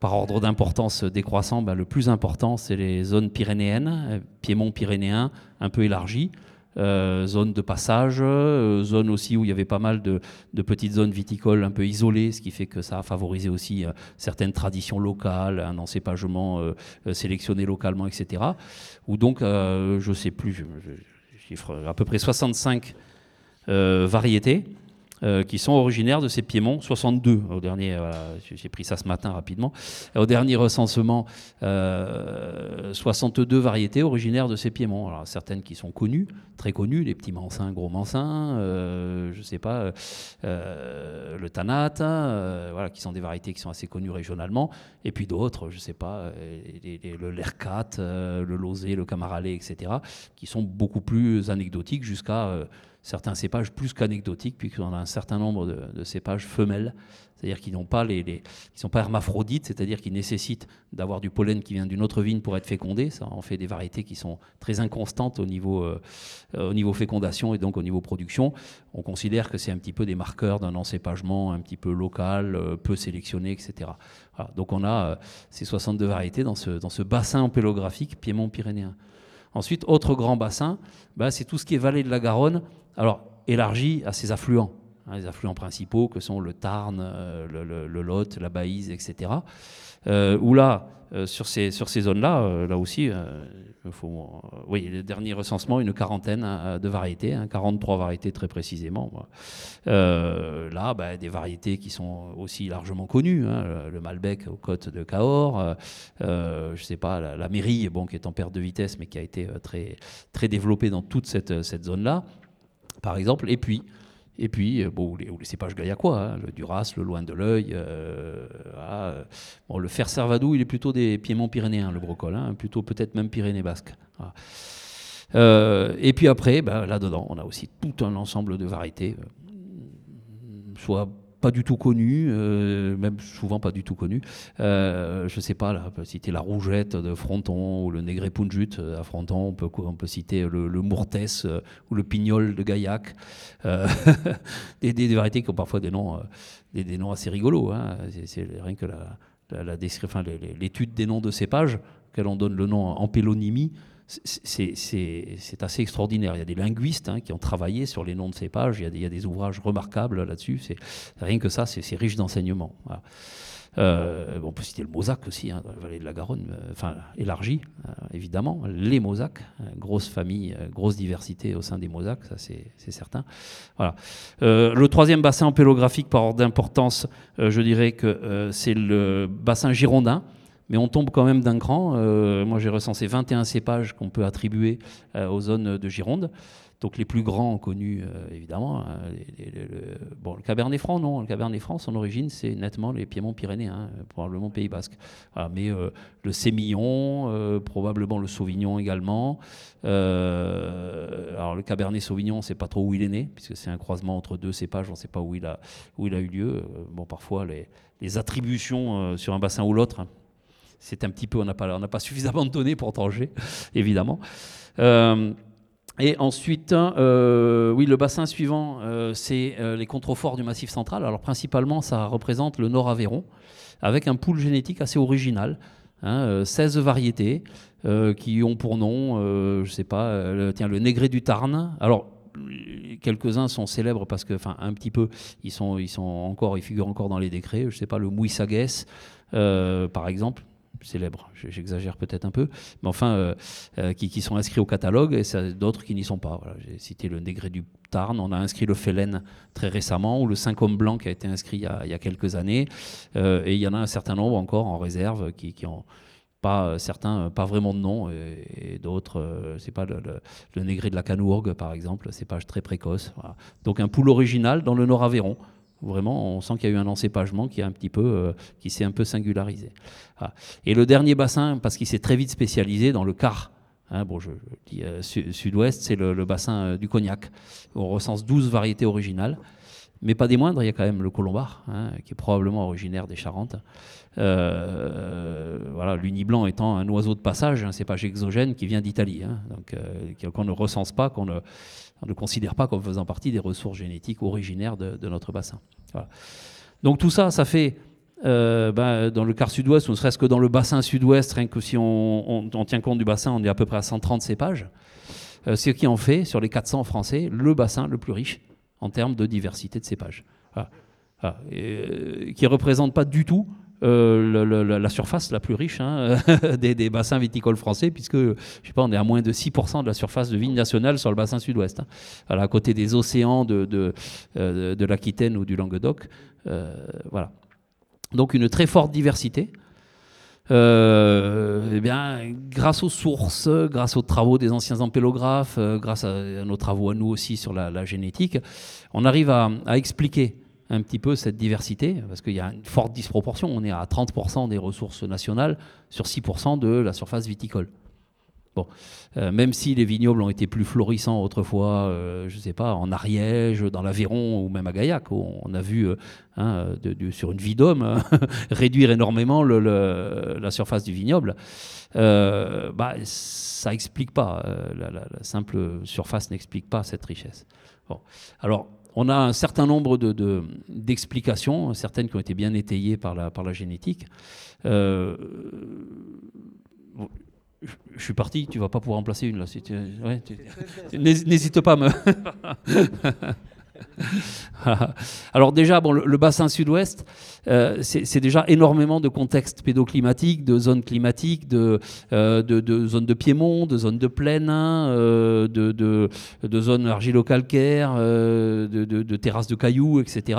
Par ordre d'importance décroissant, bah, le plus important, c'est les zones pyrénéennes, Piémont pyrénéen, un peu élargi. Euh, zone de passage, euh, zone aussi où il y avait pas mal de, petites zones viticoles un peu isolées, ce qui fait que ça a favorisé aussi euh, certaines traditions locales, un encépagement sélectionné localement, etc. Ou donc, je ne sais plus, je, chiffre à peu près 65 variétés euh, qui sont originaires de ces piémonts, 62 au dernier, j'ai pris ça ce matin rapidement, au dernier recensement, 62 euh, variétés originaires de ces piémonts. Alors, certaines qui sont connues, très connues, les petits mansins, gros mansins, euh, je ne sais pas, le tanat, voilà, qui sont des variétés qui sont assez connues régionalement, et puis d'autres, je ne sais pas, le lercat, le lozé, le camaralais, etc., qui sont beaucoup plus anecdotiques jusqu'à certains cépages plus qu'anecdotiques, puisqu'on a un certain nombre de, cépages femelles, c'est-à-dire qui n'ont pas les, les sont pas hermaphrodites, c'est-à-dire qui nécessitent d'avoir du pollen qui vient d'une autre vigne pour être fécondé. Ça en fait des variétés qui sont très inconstantes au niveau, euh, au niveau fécondation et donc au niveau production. On considère que c'est un petit peu des marqueurs d'un encépagement un petit peu local, euh, peu sélectionné, etc. donc on a euh, ces 62 variétés dans ce, dans ce bassin ampélographique piémont-pyrénéen. Ensuite, autre grand bassin, bah, c'est tout ce qui est vallée de la Garonne, alors élargi à ses affluents, hein, les affluents principaux que sont le Tarn, euh, le, Lot, la Baïse, etc. Euh, où là, euh, sur ces, sur ces zones-là, là aussi, faut, oui, le dernier recensement, une quarantaine de variétés, 43 hein, variétés très précisément. là, bah, des variétés qui sont aussi largement connues, hein, le Malbec aux côtes de Cahors, je ne sais pas, la, la Mairie, bon, qui est en perte de vitesse, mais qui a été très, très développée dans toute cette, cette zone-là par exemple. Et puis, et puis euh, bon, les, les cépages gaillacois, hein, le Duras, le Loin de l'œil. Euh, bon, le fer servadou, il est plutôt des piémonts pyrénéens, le brocol, hein, plutôt peut-être même Pyrénées basques. Euh, et puis après, ben, là-dedans, on a aussi tout un ensemble de variétés, soit pas du tout connu, euh, même souvent pas du tout connu. Euh, je sais pas, là, on peut citer la rougette de Fronton ou le négré punjut à Fronton. On peut, on peut citer le, le euh, ou le pignol de Gaillac. Des, variétés qui ont parfois des noms, des, noms assez rigolos. Hein. C'est rien que la, la, l'étude des noms de cépages, auquel on donne le nom en pélonymie c'est assez extraordinaire. Il y a des linguistes hein, qui ont travaillé sur les noms de cépages, il il y a des ouvrages remarquables là-dessus. Rien que ça, c'est riche d'enseignements. Euh, on peut citer le Mosaque aussi, hein, dans la vallée de la Garonne, euh, enfin élargi, euh, évidemment. Les Mosaques, grosse famille, grosse diversité au sein des Mosaques, ça c'est certain. Voilà. le troisième bassin empélographique par ordre d'importance, je dirais que c'est le bassin girondin mais on tombe quand même d'un cran. Euh, moi, j'ai recensé 21 cépages qu'on peut attribuer euh, aux zones de Gironde. Donc les plus grands connus, euh, évidemment. Hein, bon, le Cabernet Franc, non. Le Cabernet Franc, son origine, c'est nettement les Piémonts pyrénéens, hein, probablement Pays Basque. mais le Sémillon, probablement le Sauvignon également. alors le Cabernet Sauvignon, on ne sait pas trop où il est né, puisque c'est un croisement entre deux cépages, on ne sait pas où il a, où il a eu lieu. bon, parfois, les, les attributions sur un bassin ou l'autre, hein, c'est un petit peu, on n'a pas, pas suffisamment de données pour trancher, évidemment. Euh, et ensuite, euh, oui, le bassin suivant, euh, c'est les contreforts du Massif central. Alors principalement, ça représente le Nord Aveyron, avec un pool génétique assez original. 16 hein, variétés qui ont pour nom, je sais pas, le, tiens, le Négré du Tarn. Alors, quelques-uns sont célèbres parce que, enfin, un petit peu, ils sont, ils sont encore, ils figurent encore dans les décrets. Je sais pas, le Mouissaguès, par exemple, célèbres, j'exagère peut-être un peu, mais enfin, euh, euh, qui, sont inscrits au catalogue et d'autres qui n'y sont pas. J'ai cité le Négré du Tarn, on a inscrit le Félène très récemment, ou le 5 hommes blanc qui a été inscrit il y a, quelques années, euh, et il y en a un certain nombre encore en réserve qui, ont pas certains pas vraiment de nom et, d'autres c'est pas le, le, négré de la Canourgue par exemple c'est pas très précoce. Donc un poule original dans le Nord Aveyron Vraiment, on sent qu'il y a eu un encépagement qui, euh, qui s'est un peu singularisé. Et le dernier bassin, parce qu'il s'est très vite spécialisé dans le quart, hein, bon, je, dis euh, sud-ouest, c'est le, bassin euh, du Cognac. On recense 12 variétés originales, mais pas des moindres, il y a quand même le Colombard, hein, qui est probablement originaire des Charentes. voilà, l'uni blanc étant un oiseau de passage, un cépage exogène qui vient d'Italie, hein, donc qu'on ne recense pas, qu'on ne on ne considère pas comme faisant partie des ressources génétiques originaires de, notre bassin. Donc tout ça, ça fait, euh, ben, dans le quart sud-ouest, ou ne serait-ce que dans le bassin sud-ouest, rien que si on, tient compte du bassin, on est à peu près à 130 cépages, euh, ce qui en fait, sur les 400 français, le bassin le plus riche en termes de diversité de cépages. Euh, qui ne représente pas du tout euh, la surface la plus riche hein, des, bassins viticoles français, puisque je sais pas, on est à moins de 6% de la surface de vigne nationale sur le bassin sud-ouest. Hein. à côté des océans de, de, euh, l'Aquitaine ou du Languedoc. Euh, voilà. Donc une très forte diversité. eh bien, grâce aux sources, grâce aux travaux des anciens ampélographes, grâce à, nos travaux à nous aussi sur la, génétique, on arrive à expliquer un petit peu cette diversité, parce qu'il y a une forte disproportion. On est à 30% des ressources nationales sur 6% de la surface viticole. Bon, euh, même si les vignobles ont été plus florissants autrefois, euh, je ne sais pas, en Ariège, dans l'Aveyron ou même à Gaillac, où on a vu hein, sur une vie d'homme réduire énormément la surface du vignoble, bah, ça n'explique pas, la, la, simple surface n'explique pas cette richesse. Bon. Alors, on a un certain nombre d'explications, de, certaines qui ont été bien étayées par la, par la génétique. Euh, je suis parti, tu vas pas pouvoir remplacer une là. N'hésite pas à me. Alors déjà, bon, le, bassin sud-ouest, euh, c'est déjà énormément de contextes pédoclimatiques, de zones climatiques, de, euh, zones de piémont, de zones de plaine, hein, euh, de, de, zones argilo-calcaires, de, terrasses de cailloux, etc.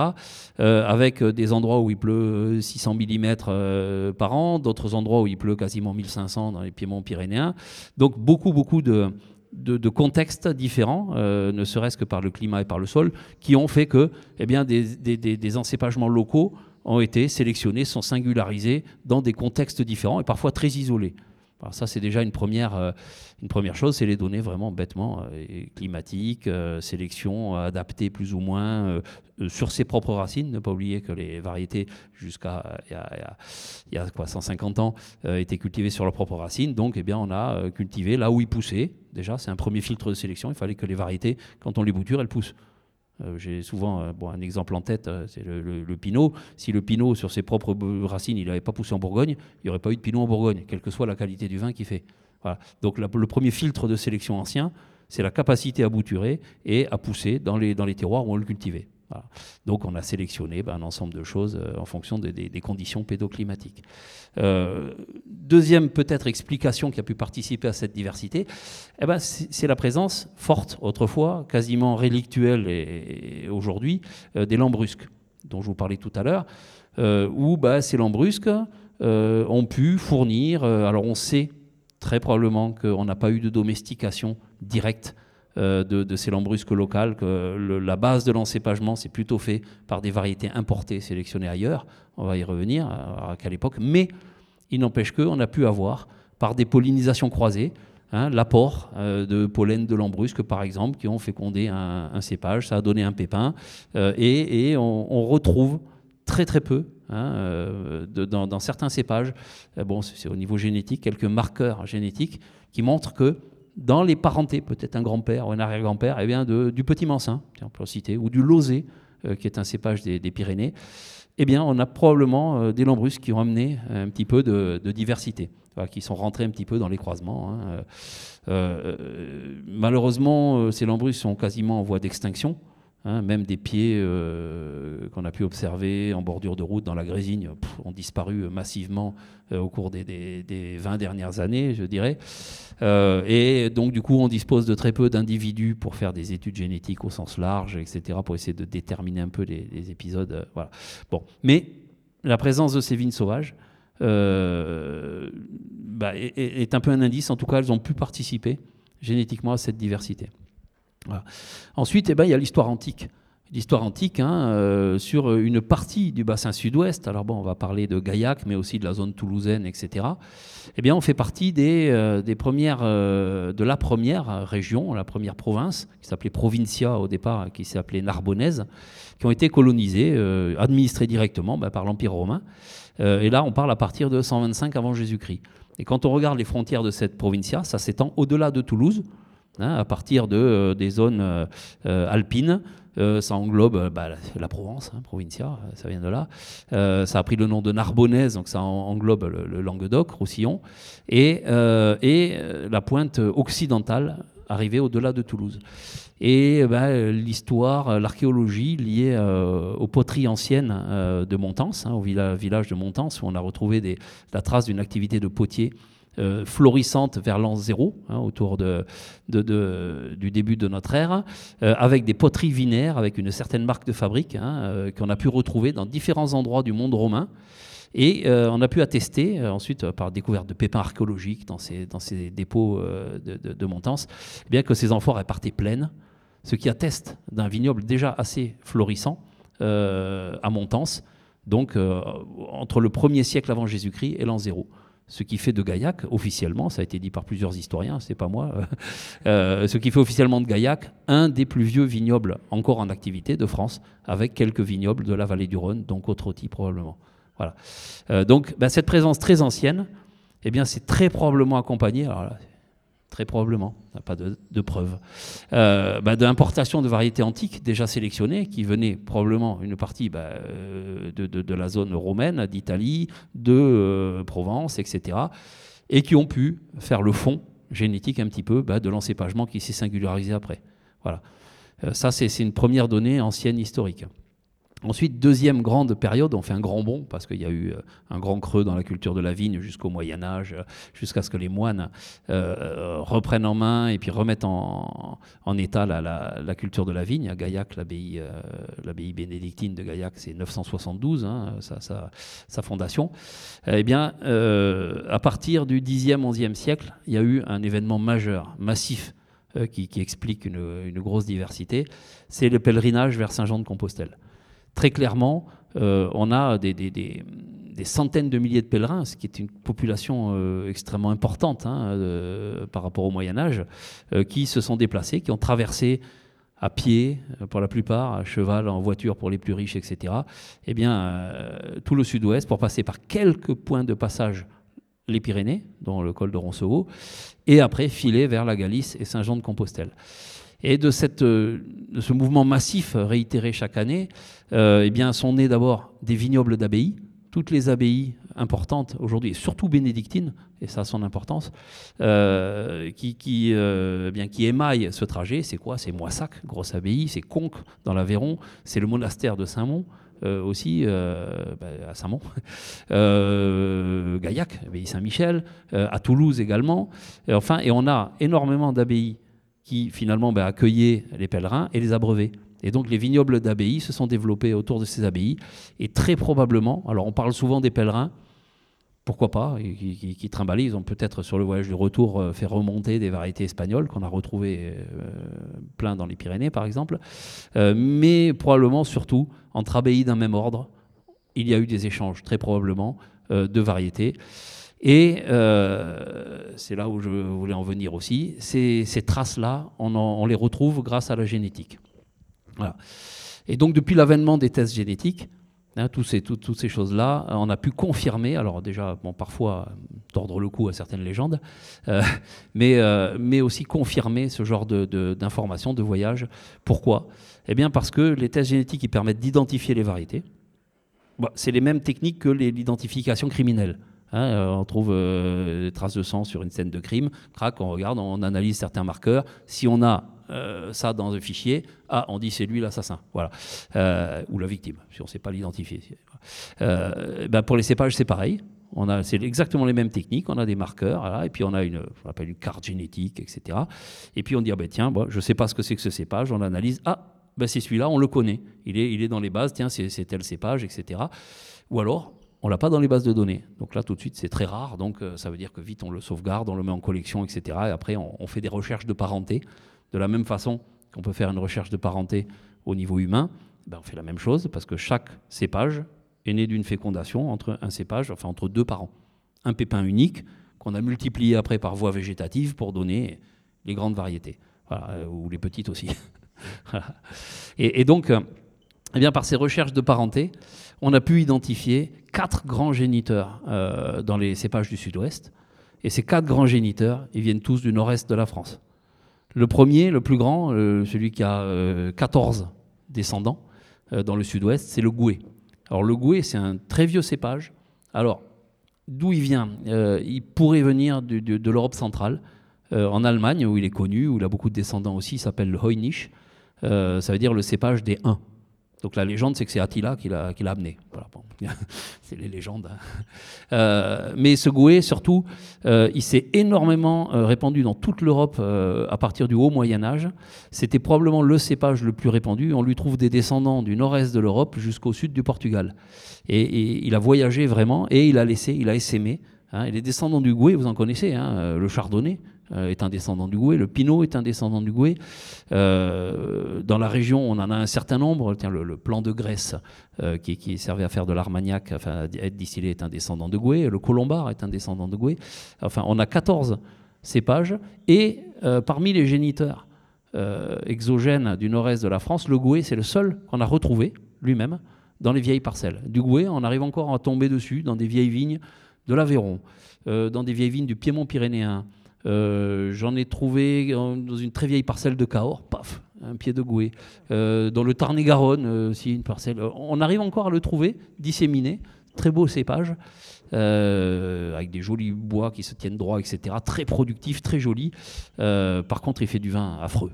avec des endroits où il pleut 600 mm par an, d'autres endroits où il pleut quasiment 1500 dans les piémonts pyrénéens. Donc beaucoup, beaucoup de de, contextes différents, euh, ne serait-ce que par le climat et par le sol, qui ont fait que eh bien, des, des, encépagements locaux ont été sélectionnés, sont singularisés dans des contextes différents et parfois très isolés. Ça, c'est déjà une première, euh, une première chose, c'est les données vraiment bêtement euh, climatiques, sélection adaptée plus ou moins sur ses propres racines. Ne pas oublier que les variétés, jusqu'à il y a, quoi, 150 ans, étaient cultivées sur leurs propres racines. Donc, eh bien, on a cultivé là où ils poussaient, Déjà, c'est un premier filtre de sélection. Il fallait que les variétés, quand on les bouture, elles poussent. Euh, j'ai souvent euh, un exemple en tête, euh, c'est le, pinot. Si le pinot, sur ses propres racines, il n'avait pas poussé en Bourgogne, il n'y aurait pas eu de pinot en Bourgogne, quelle que soit la qualité du vin qu'il fait. Donc le premier filtre de sélection ancien, c'est la capacité à bouturer et à pousser dans les terroirs où on le cultivait. Donc on a sélectionné ben, un ensemble de choses euh, en fonction des, conditions pédoclimatiques. Euh, deuxième peut-être explication qui a pu participer à cette diversité, eh ben, c'est la présence forte autrefois, quasiment rélictuelle et, aujourd'hui, euh, des lambrusques dont je vous parlais tout à l'heure, où ben, ces lambrusques ont pu fournir, alors on sait très probablement qu'on n'a pas eu de domestication directe euh, de, ces lambrusques locales, que la base de l'encépagement, c'est plutôt fait par des variétés importées sélectionnées ailleurs. On va y revenir à, quelle époque. Mais il n'empêche qu'on a pu avoir, par des pollinisations croisées, hein, l'apport euh, de pollen de lambrusque, par exemple, qui ont fécondé un, cépage. Ça a donné un pépin. Euh, et, on, retrouve très très peu hein, dans, certains cépages, c'est au niveau génétique, quelques marqueurs génétiques qui montrent que dans les parentés, peut-être un grand-père ou un arrière-grand-père, eh bien du petit mansin, on peut citer, ou du lozé, euh, qui est un cépage des, Pyrénées, eh bien, on a probablement euh, des lambrusques qui ont amené un petit peu de, diversité, qui sont rentrés un petit peu dans les croisements. Hein. Euh, malheureusement, ces lambrusques sont quasiment en voie d'extinction. Hein, même des pieds euh, qu'on a pu observer en bordure de route dans la Grésigne ont disparu massivement euh, au cours des, 20 dernières années, je dirais. Euh, et donc, du coup, on dispose de très peu d'individus pour faire des études génétiques au sens large, etc., pour essayer de déterminer un peu les, épisodes. Mais la présence de ces vignes sauvages bah, est un peu un indice. En tout cas, elles ont pu participer génétiquement à cette diversité. Ensuite, eh ben, il y a l'histoire antique. L'histoire antique hein, euh, sur une partie du bassin sud-ouest. Alors bon, on va parler de Gaillac, mais aussi de la zone toulousaine, etc. Eh bien, on fait partie des, euh, premières, euh, de la première région, la première province, qui s'appelait Provincia au départ, qui s'appelait Narbonnaise, qui ont été colonisées, administrées directement bah, par l'Empire romain. et là, on parle à partir de 125 avant Jésus-Christ. Et quand on regarde les frontières de cette provincia, ça s'étend au-delà de Toulouse, Hein, à partir de, euh, des zones euh, euh, alpines. ça englobe bah, la, Provence, hein, Provincia, ça vient de là. ça a pris le nom de Narbonnaise, donc ça englobe le, Languedoc, Roussillon, et, la pointe occidentale arrivée au-delà de Toulouse. Et bah, l'histoire, l'archéologie liée aux poteries anciennes de Montance, hein, au village de Montance, où on a retrouvé la trace d'une activité de potier euh, florissante vers l'an zéro, hein, autour du début de notre ère, euh, avec des poteries vinaires, avec une certaine marque de fabrique hein, euh, qu'on a pu retrouver dans différents endroits du monde romain. Et on a pu attester, ensuite, par découverte de pépins archéologiques dans ces, dépôts de, de, Montance, eh bien que ces amphores répartaient pleines, ce qui atteste d'un vignoble déjà assez florissant à Montance, donc entre le 1er siècle avant Jésus-Christ et l'an zéro. Ce qui fait de Gaillac, officiellement, ça a été dit par plusieurs historiens, c'est pas moi, euh, ce qui fait officiellement de Gaillac un des plus vieux vignobles encore en activité de France, avec quelques vignobles de la vallée du Rhône, donc autre type probablement. Voilà. Euh, donc ben, cette présence très ancienne, eh bien c'est très probablement accompagné, très probablement, on n'a pas de, preuves, euh, bah, d'importation de variétés antiques déjà sélectionnées, qui venaient probablement une partie bah, euh, de, la zone romaine, d'Italie, de euh, Provence, etc., et qui ont pu faire le fond génétique un petit peu bah, de l'encépagement qui s'est singularisé après. Voilà. ça, c'est une première donnée ancienne historique. Ensuite, deuxième grande période, on fait un grand bond parce qu'il y a eu euh, un grand creux dans la culture de la vigne jusqu'au Moyen Âge, euh, jusqu'à ce que les moines euh, reprennent en main et puis remettent en, état la, culture de la vigne. À Gaillac, l'abbaye, bénédictine de Gaillac, c'est 972, hein, sa, fondation. Eh bien, à partir du 10e, 11e siècle, il y a eu un événement majeur, massif, qui, explique une, grosse diversité. C'est le pèlerinage vers Saint-Jean-de-Compostelle très clairement, euh, on a des, centaines de milliers de pèlerins, ce qui est une population euh, extrêmement importante hein, euh, par rapport au Moyen Âge, qui se sont déplacés, qui ont traversé à pied pour la plupart, à cheval, en voiture pour les plus riches, etc. Eh bien, tout le sud-ouest pour passer par quelques points de passage les Pyrénées, dont le col de Roncevaux, et après filer vers la Galice et Saint-Jean-de-Compostelle. Et de, cette, euh, ce mouvement massif réitéré chaque année, euh, eh bien, sont nés d'abord des vignobles d'abbayes. Toutes les abbayes importantes aujourd'hui, et surtout bénédictines, et ça a son importance, euh, qui, eh qui émaillent ce trajet. C'est quoi? C'est Moissac, grosse abbaye, c'est Conques dans l'Aveyron, c'est le monastère de Saint-Mont. aussi bah, à Saint-Mont, Gaillac, abbaye Saint-Michel, à Toulouse également. Enfin, et on a énormément d'abbayes qui finalement bah, accueillaient les pèlerins et les abreuvaient. Et donc les vignobles d'abbayes se sont développés autour de ces abbayes. Et très probablement, alors on parle souvent des pèlerins, pourquoi pas, qui, qui, Ils ont peut-être sur le voyage du retour euh, fait remonter des variétés espagnoles qu'on a retrouvées euh, plein dans les Pyrénées par exemple. Euh, mais probablement surtout entre abbayes d'un même ordre, il y a eu des échanges très probablement de variétés. Et euh, c'est là où je voulais en venir aussi. Ces, traces-là, on, les retrouve grâce à la génétique. Et donc, depuis l'avènement des tests génétiques, hein, toutes ces choses-là, on a pu confirmer, alors déjà, bon, parfois tordre le cou à certaines légendes, euh, mais, euh, mais aussi confirmer ce genre d'informations, de, de voyage. Pourquoi? Eh bien, parce que les tests génétiques, permettent d'identifier les variétés. c'est les mêmes techniques que l'identification criminelle. Hein, euh, on trouve euh, des traces de sang sur une scène de crime. Crac, on regarde, on analyse certains marqueurs. Si on a euh, ça dans un fichier, ah, on dit c'est lui l'assassin, voilà, ou la victime, si on ne sait pas l'identifier. Ben pour les cépages, c'est pareil. On a, c'est exactement les mêmes techniques. On a des marqueurs, et puis on a une, on appelle une carte génétique, etc. Et puis on dit, ah ben tiens, je ne sais pas ce que c'est que ce cépage. On l'analyse. Ah, ben c'est celui-là, on le connaît. Il est, il est dans les bases. Tiens, c'est tel cépage, etc. Ou alors, on l'a pas dans les bases de données. Donc là, tout de suite, c'est très rare. Donc euh, ça veut dire que vite, on le sauvegarde, on le met en collection, etc. Et après, on, fait des recherches de parenté. De la même façon qu'on peut faire une recherche de parenté au niveau humain, ben, on fait la même chose parce que chaque cépage est né d'une fécondation entre un cépage, enfin entre deux parents. Un pépin unique qu'on a multiplié après par voie végétative pour donner les grandes variétés, euh, ou les petites aussi. et, donc, euh, eh bien, par ces recherches de parenté, on a pu identifier quatre grands géniteurs euh, dans les cépages du sud-ouest. Et ces quatre grands géniteurs, ils viennent tous du nord-est de la France. Le premier, le plus grand, euh, celui qui a 14 euh, descendants dans le sud-ouest, c'est le Gouet. Alors le Gouet, c'est un très vieux cépage. Alors, d'où il vient? Il pourrait venir de, l'Europe centrale, en Allemagne, où il est connu, où il a beaucoup de descendants aussi, il s'appelle le Heunisch. ça veut dire le cépage des Huns. Donc la légende, c'est que c'est Attila qui l'a, amené. c'est les légendes. Hein. Euh, mais ce gouet, surtout, euh, il s'est énormément euh, répandu dans toute l'Europe à partir du haut Moyen Âge. C'était probablement le cépage le plus répandu. On lui trouve des descendants du nord-est de l'Europe jusqu'au sud du Portugal. Et, il a voyagé vraiment et il a laissé, il a essaimé. Hein. Et les descendants du gouet, vous en connaissez, hein, le chardonnay, est un descendant du Gouet, le Pinot est un descendant du Gouet. dans la région, on en a un certain nombre. Tiens, le, plan de Grèce, qui, qui, servait à faire de l'armagnac, enfin, être distillé, est un descendant de Gouet. Le Colombard est un descendant de Gouet. Enfin, on a 14 cépages. Et parmi les géniteurs exogènes du nord-est de la France, le Gouet, c'est le seul qu'on a retrouvé lui-même dans les vieilles parcelles. Du Gouet, on arrive encore à tomber dessus dans des vieilles vignes de l'Aveyron, euh, dans des vieilles vignes du Piémont pyrénéen. Euh, j'en ai trouvé dans une très vieille parcelle de Cahors, paf, un pied de Gouet. Euh, dans le Tarn-et-Garonne aussi, une parcelle. On arrive encore à le trouver, disséminé, très beau cépage. avec des jolis bois qui se tiennent droit, etc. Très productif, très joli. par contre, il fait du vin affreux.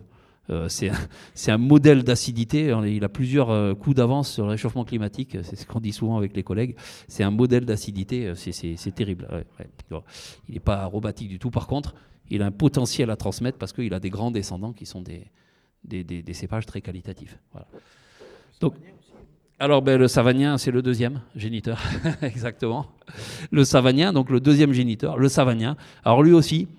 Euh, c'est un, modèle d'acidité. Il a plusieurs euh, coups d'avance sur le réchauffement climatique. C'est ce qu'on dit souvent avec les collègues. C'est un modèle d'acidité. Euh, c'est terrible. Il n'est pas aromatique du tout. Par contre, il a un potentiel à transmettre parce qu'il a des grands descendants qui sont des, cépages très qualitatifs. Donc, alors, ben, le Savagnin, c'est le deuxième géniteur, exactement. Le Savagnin, donc le deuxième géniteur, le Savagnin. Alors, lui aussi,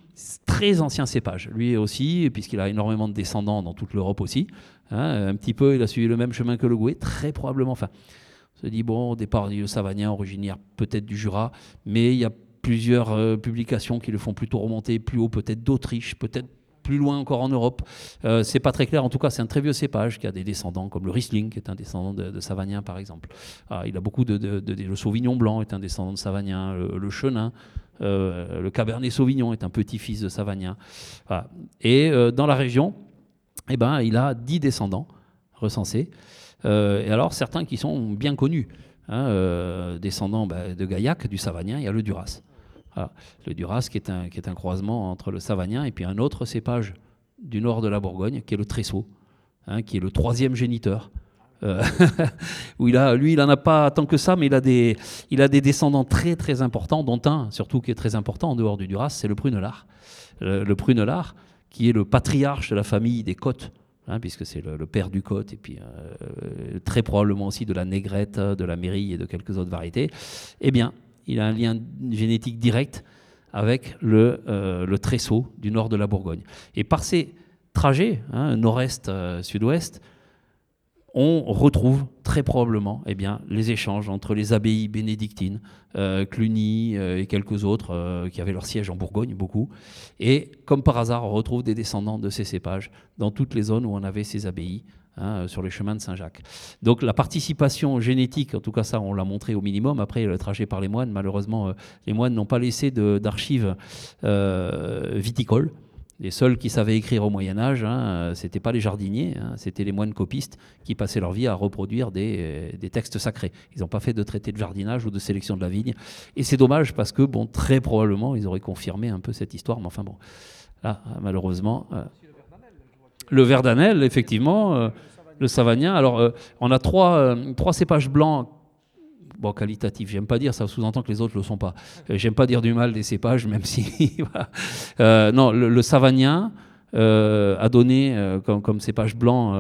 très ancien cépage, lui aussi, puisqu'il a énormément de descendants dans toute l'Europe aussi. Hein, un petit peu, il a suivi le même chemin que le Gouet, très probablement. On se dit, bon, au départ, le Savagnin, originaire peut-être du Jura, mais il y a plusieurs euh, publications qui le font plutôt remonter plus haut, peut-être d'Autriche, peut-être plus loin encore en Europe. Euh, c'est pas très clair. En tout cas, c'est un très vieux cépage qui a des descendants, comme le Riesling, qui est un descendant de, Savagnin, par exemple. Ah, il a beaucoup de, Le Sauvignon blanc est un descendant de Savagnin. Le, Chenin, le Cabernet Sauvignon est un petit-fils de Savagnin. Et euh, dans la région, eh ben, il a dix descendants recensés. Euh, et alors, certains qui sont bien connus. Hein, descendants bah, de Gaillac, du Savagnin, il y a le Duras. Le Duras, qui est, un, croisement entre le Savagnin et puis un autre cépage du nord de la Bourgogne, qui est le Tressaut, hein, qui est le troisième géniteur. Euh, où il lui, il n'en a pas tant que ça, mais il a, des, descendants très très importants, dont un surtout qui est très important en dehors du Duras, c'est le Prunelard. Le, Prunelard, qui est le patriarche de la famille des Côtes, hein, puisque c'est le, père du Côte, et puis euh, très probablement aussi de la Négrette, de la Mairie et de quelques autres variétés, eh bien, il a un lien génétique direct avec le, euh, du nord de la Bourgogne. Et par ces trajets, hein, nord-est, sud-ouest, on retrouve très probablement eh bien, les échanges entre les abbayes bénédictines, euh, Cluny euh, et quelques autres euh, qui avaient leur siège en Bourgogne, beaucoup. Et comme par hasard, on retrouve des descendants de ces cépages dans toutes les zones où on avait ces abbayes. Hein, sur les chemins de Saint-Jacques. Donc la participation génétique, en tout cas ça on l'a montré au minimum, après le trajet par les moines, malheureusement les moines n'ont pas laissé d'archives viticoles, les seuls qui savaient écrire au Moyen Âge, hein, euh, ce n'étaient pas les jardiniers, hein, c'était les moines copistes qui passaient leur vie à reproduire des, euh, textes sacrés. Ils n'ont pas fait de traité de jardinage ou de sélection de la vigne. Et c'est dommage parce que, bon, très probablement, ils auraient confirmé un peu cette histoire. Mais enfin, bon, là, malheureusement. Euh, le Verdanel, effectivement. le Savagnin. Alors, on a trois, trois cépages blancs bon, qualitatif, j'aime pas dire, ça sous-entend que les autres ne le sont pas. Euh, j'aime pas dire du mal des cépages, même si. euh, non, le, Savagnin euh, a donné comme, comme, cépage blanc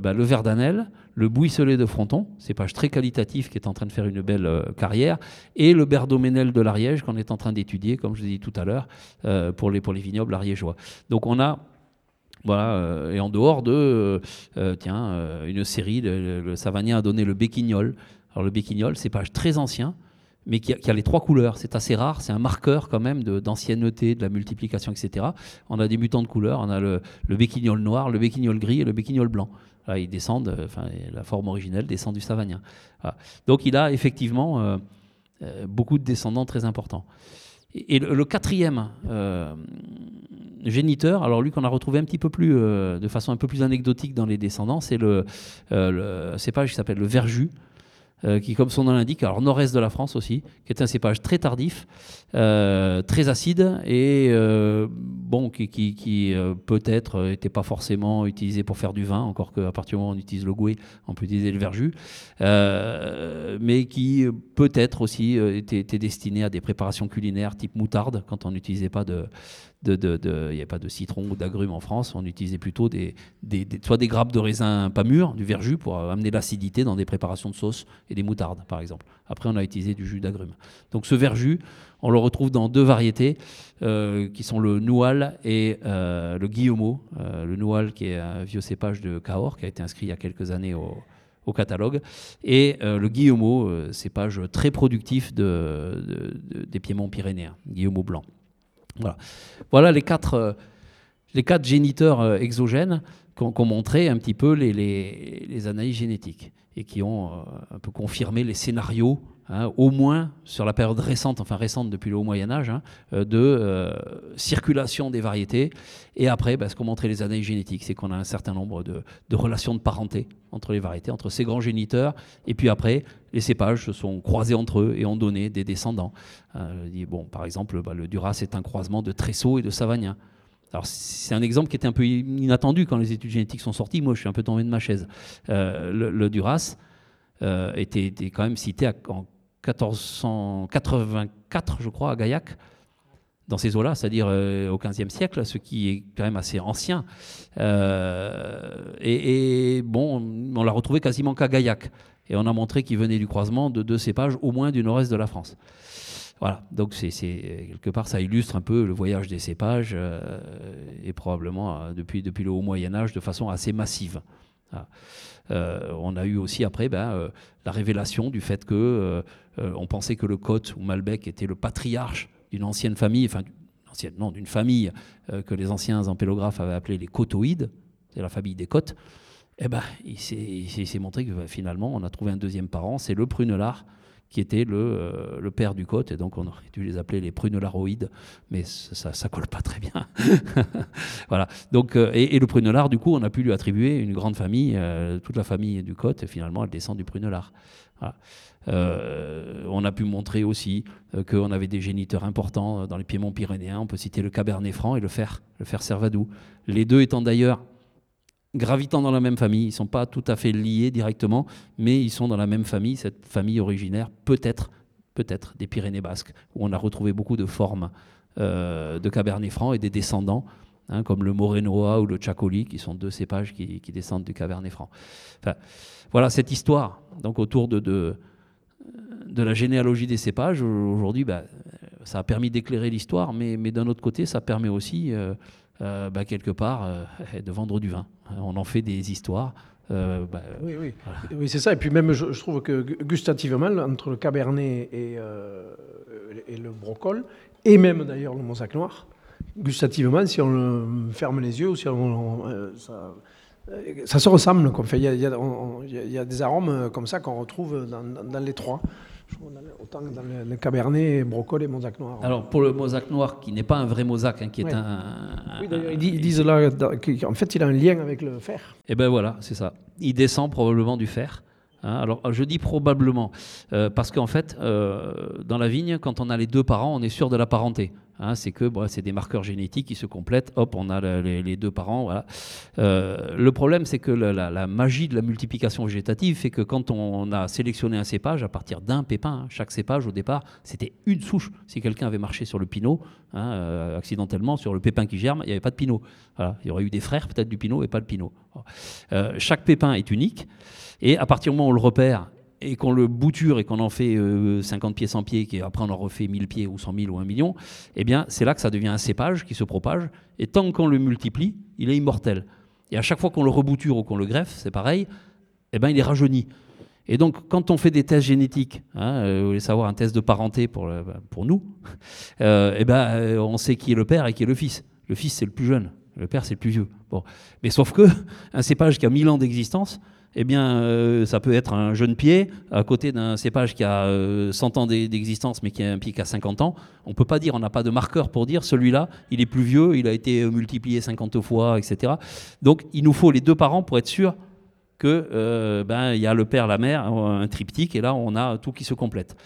bah, le Verdanel, le Bouisselet de Fronton, cépage très qualitatif qui est en train de faire une belle carrière, et le Berdoménel de l'Ariège qu'on est en train d'étudier, comme je l'ai dit tout à l'heure, pour, les, pour les vignobles ariégeois. Donc on a voilà, et en dehors de, tiens, une série, le, le Savagnin a donné le Béquignol, alors le béquignol, c'est pas très ancien, mais qui a, les trois couleurs. C'est assez rare, c'est un marqueur quand même d'ancienneté, de, la multiplication, etc. On a des mutants de couleurs, on a le, béquignol noir, le béquignol gris et le béquignol blanc. ils descendent, euh, enfin, la forme originelle descend du savagnin. Donc il a effectivement euh, euh, beaucoup de descendants très importants. Et, le, quatrième géniteur, alors lui qu'on a retrouvé un petit peu plus, de façon un peu plus anecdotique dans les descendants, c'est le, le cépage qui s'appelle le verjus. Euh, qui, comme son nom l'indique, alors nord-est de la France aussi, qui est un cépage très tardif, euh, très acide et euh, bon, qui, peut-être n'était pas forcément utilisé pour faire du vin, encore qu'à partir du moment où on utilise le gouet, on peut utiliser le verjus, mais qui peut-être aussi était, destiné à des préparations culinaires type moutarde, quand on n'utilisait pas de, de, de, n'y avait pas de citron ou d'agrumes en France. On utilisait plutôt soit des grappes de raisin pas mûr, du verjus, pour amener l'acidité dans des préparations de sauce et des moutardes, par exemple. Après, on a utilisé du jus d'agrumes. Donc ce verjus, on le retrouve dans deux variétés, euh, qui sont le Noual et euh, le Guillemot. Euh, le Noual, qui est un vieux cépage de Cahors, qui a été inscrit il y a quelques années au, catalogue. Et le Guillemot, cépage très productif de, des piémonts pyrénéens, Guillemot blanc. Voilà, les, quatre, les quatre géniteurs exogènes qu'ont montré un petit peu les, les, les, analyses génétiques et qui ont un peu confirmé les scénarios Hein, au moins sur la période récente, enfin récente depuis le Haut Moyen Âge, hein, euh, de euh, circulation des variétés. Et après, bah, ce qu'ont montré les analyses génétiques, c'est qu'on a un certain nombre de, relations de parenté entre les variétés, entre ces grands géniteurs. Et puis après, les cépages se sont croisés entre eux et ont donné des descendants. Euh, bon, par exemple, bah, le Duras est un croisement de Tressaut et de Savagnin. Alors c'est un exemple qui était un peu inattendu quand les études génétiques sont sorties. Moi, je suis un peu tombé de ma chaise. le, Duras était, quand même cité en 1484, je crois, à Gaillac, dans ces eaux-là, c'est-à-dire euh, au XVe siècle, ce qui est quand même assez ancien. Euh, et, bon, on l'a retrouvé quasiment qu'à Gaillac. Et on a montré qu'il venait du croisement de deux cépages, au moins du nord-est de la France. Voilà, donc quelque part ça illustre un peu le voyage des cépages euh, et probablement depuis, depuis le haut Moyen Âge de façon assez massive. On a eu aussi après ben, la révélation du fait que euh, on pensait que le Côte ou Malbec était le patriarche d'une ancienne famille, enfin, non, d'une famille euh, que les anciens empélographes avaient appelée les cotoïdes, c'est la famille des côtes. Eh ben, il s'est montré que bah, finalement, on a trouvé un deuxième parent, c'est le prunelard, qui était le, euh, le, père du côte, et donc on aurait dû les appeler les prunelaroïdes, mais ça, ça colle pas très bien. voilà. Donc, et, le prunelard, du coup, on a pu lui attribuer une grande famille, toute la famille du côte, et finalement, elle descend du prunelard. Euh, on a pu montrer aussi euh, qu'on avait des géniteurs importants euh, dans les piémonts pyrénéens. On peut citer le cabernet franc et le fer, le fer servadou. Les deux étant d'ailleurs gravitant dans la même famille. Ils ne sont pas tout à fait liés directement, mais ils sont dans la même famille, cette famille originaire, peut-être peut-être des Pyrénées basques, où on a retrouvé beaucoup de formes de cabernet franc et des descendants. Hein, comme le Morenoa ou le Chacoli, qui sont deux cépages qui, descendent du Cabernet Franc. voilà cette histoire donc autour de, de, de la généalogie des cépages, aujourd'hui, bah, ça a permis d'éclairer l'histoire, mais, mais d'un autre côté, ça permet aussi, euh, euh, bah, quelque part, euh, de vendre du vin. On en fait des histoires. Bah, oui, oui. oui c'est ça. Et puis même, je, trouve que gustativement, entre le cabernet et, et le brocol, et même d'ailleurs le Monsac noir, gustativement, si on ferme les yeux ou si on, ça, euh, ça se ressemble. Il y, y, a des arômes euh, comme ça qu'on retrouve dans, les trois. Autant dans le, Cabernet, Brocol et Mosaque Noir. Alors pour le Mosaque Noir, qui n'est pas un vrai Mosaque, hein, qui est un, Oui, d'ailleurs, ils disent là qu'en fait, il a un lien avec le fer. Et eh ben voilà, c'est ça. Il descend probablement du fer. Hein. alors je dis probablement, euh, parce qu'en fait, dans la vigne, quand on a les deux parents, on est sûr de la parenté. Hein, c'est que c'est des marqueurs génétiques qui se complètent. Hop, on a les, deux parents. Voilà. Euh, le problème, c'est que la, magie de la multiplication végétative fait que quand on a sélectionné un cépage à partir d'un pépin, hein, chaque cépage au départ, c'était une souche. Si quelqu'un avait marché sur le pinot, euh, accidentellement, sur le pépin qui germe, il n'y avait pas de pinot. Il y aurait eu des frères, peut-être du pinot et pas le pinot. Euh, chaque pépin est unique. Et à partir du moment où on le repère et qu'on le bouture et qu'on en fait 50 euh, pieds, 100 pieds, et après on en refait 1000 pieds ou 100 000 ou 1 million, eh bien c'est là que ça devient un cépage qui se propage. Et tant qu'on le multiplie, il est immortel. Et à chaque fois qu'on le rebouture ou qu'on le greffe, c'est pareil, eh ben il est rajeuni. Et donc, quand on fait des tests génétiques, hein, euh, vous voulez savoir un test de parenté pour, pour nous, euh, eh ben, on sait qui est le père et qui est le fils. Le fils, c'est le plus jeune. Le père, c'est le plus vieux. Bon. Mais sauf que un cépage qui a 1000 ans d'existence, eh bien, euh, ça peut être un jeune pied à côté d'un cépage qui a 100 euh, ans d'existence, mais qui a un pied qui a 50 ans. On ne peut pas dire, on n'a pas de marqueur pour dire celui-là, il est plus vieux, il a été euh, multiplié 50 fois, etc. Donc, il nous faut les deux parents pour être sûr que ben il y a le père, la mère, un triptyque, et là, on a tout qui se complète.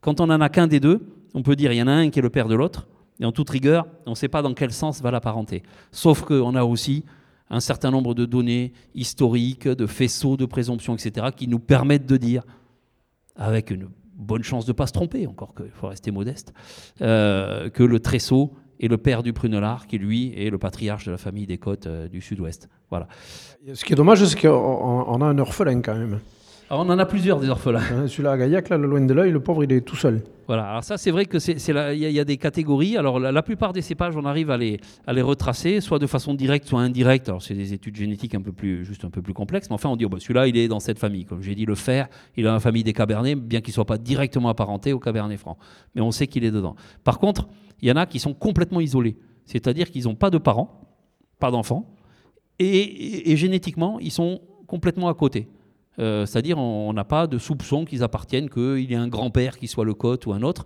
Quand on n'en a qu'un des deux, on peut dire il y en a un qui est le père de l'autre, et en toute rigueur, on ne sait pas dans quel sens va la parenté. Sauf qu'on a aussi un certain nombre de données historiques, de faisceaux de présomption, etc., qui nous permettent de dire, avec une bonne chance de ne pas se tromper, encore qu'il faut rester modeste, euh, que le tressaut et le père du Prunelard, qui lui est le patriarche de la famille des côtes du sud-ouest. Voilà. Ce qui est dommage, c'est qu'on a un orphelin quand même. Ah, on en a plusieurs des orphelins. Hein, celui-là à Gaillac, là, loin de l'œil, le pauvre, il est tout seul. Voilà, alors ça c'est vrai que c'est il y, a des catégories. Alors la, plupart des cépages, on arrive à les, à les retracer, soit de façon directe, soit indirecte. Alors c'est des études génétiques un peu plus, juste un peu plus complexes, mais enfin on dit oh, bah, celui-là il est dans cette famille. Comme j'ai dit, le fer, il est dans la famille des cabernets, bien qu'il ne soit pas directement apparenté au cabernet franc. Mais on sait qu'il est dedans. Par contre, il y en a qui sont complètement isolés, c'est-à-dire qu'ils n'ont pas de parents, pas d'enfants, et génétiquement ils sont complètement à côté. Euh, c'est-à-dire, on n'a pas de soupçon qu'ils appartiennent, qu'il y ait un grand-père qui soit le cote ou un autre.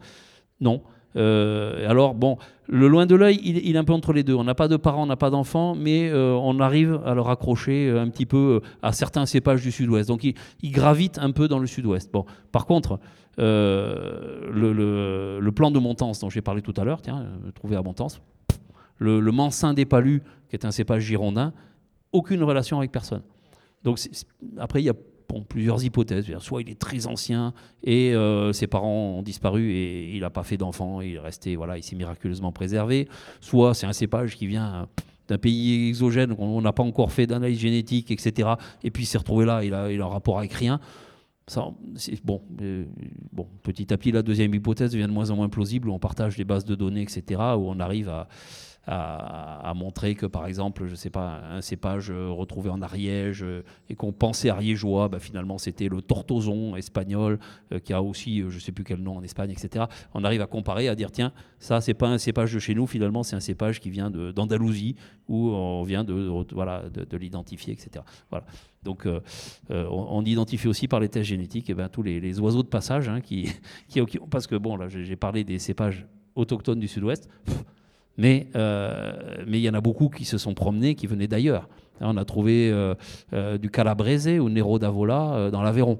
Non. Euh, alors, bon, le loin de l'œil, il, est un peu entre les deux. On n'a pas de parents, on n'a pas d'enfants, mais euh, on arrive à le raccrocher un petit peu à certains cépages du sud-ouest. Donc, il, gravite un peu dans le sud-ouest. Bon, par contre, le, plan de Montance dont j'ai parlé tout à l'heure, tiens, trouvé à Montance, le, le Mansin des Palus, qui est un cépage girondin, aucune relation avec personne. Donc, après, il y a plusieurs hypothèses. Soit il est très ancien et euh, ses parents ont disparu et il n'a pas fait d'enfant, il est voilà, il s'est miraculeusement préservé. Soit c'est un cépage qui vient d'un pays exogène, on n'a pas encore fait d'analyse génétique, etc. Et puis il s'est retrouvé là, il a, il a un rapport avec rien. Ça, bon, euh, bon, petit à petit, la deuxième hypothèse devient de moins en moins plausible, où on partage des bases de données, etc., où on arrive à, à, montrer que, par exemple, je sais pas, un cépage euh, retrouvé en Ariège euh, et qu'on pensait ariégeois, bah, finalement c'était le tortozon espagnol euh, qui a aussi, je sais plus quel nom en Espagne, etc. On arrive à comparer, à dire tiens, ça c'est pas un cépage de chez nous, finalement c'est un cépage qui vient d'Andalousie où on vient de, voilà, de, l'identifier, etc. Voilà. Donc on, identifie aussi par les tests génétiques eh ben, tous les, oiseaux de passage hein, qui, qui, parce que bon là j'ai parlé des cépages autochtones du sud-ouest. Mais euh, mais il y en a beaucoup qui se sont promenés, qui venaient d'ailleurs. On a trouvé euh, euh, du Calabrese ou Nero d'Avola dans l'Aveyron.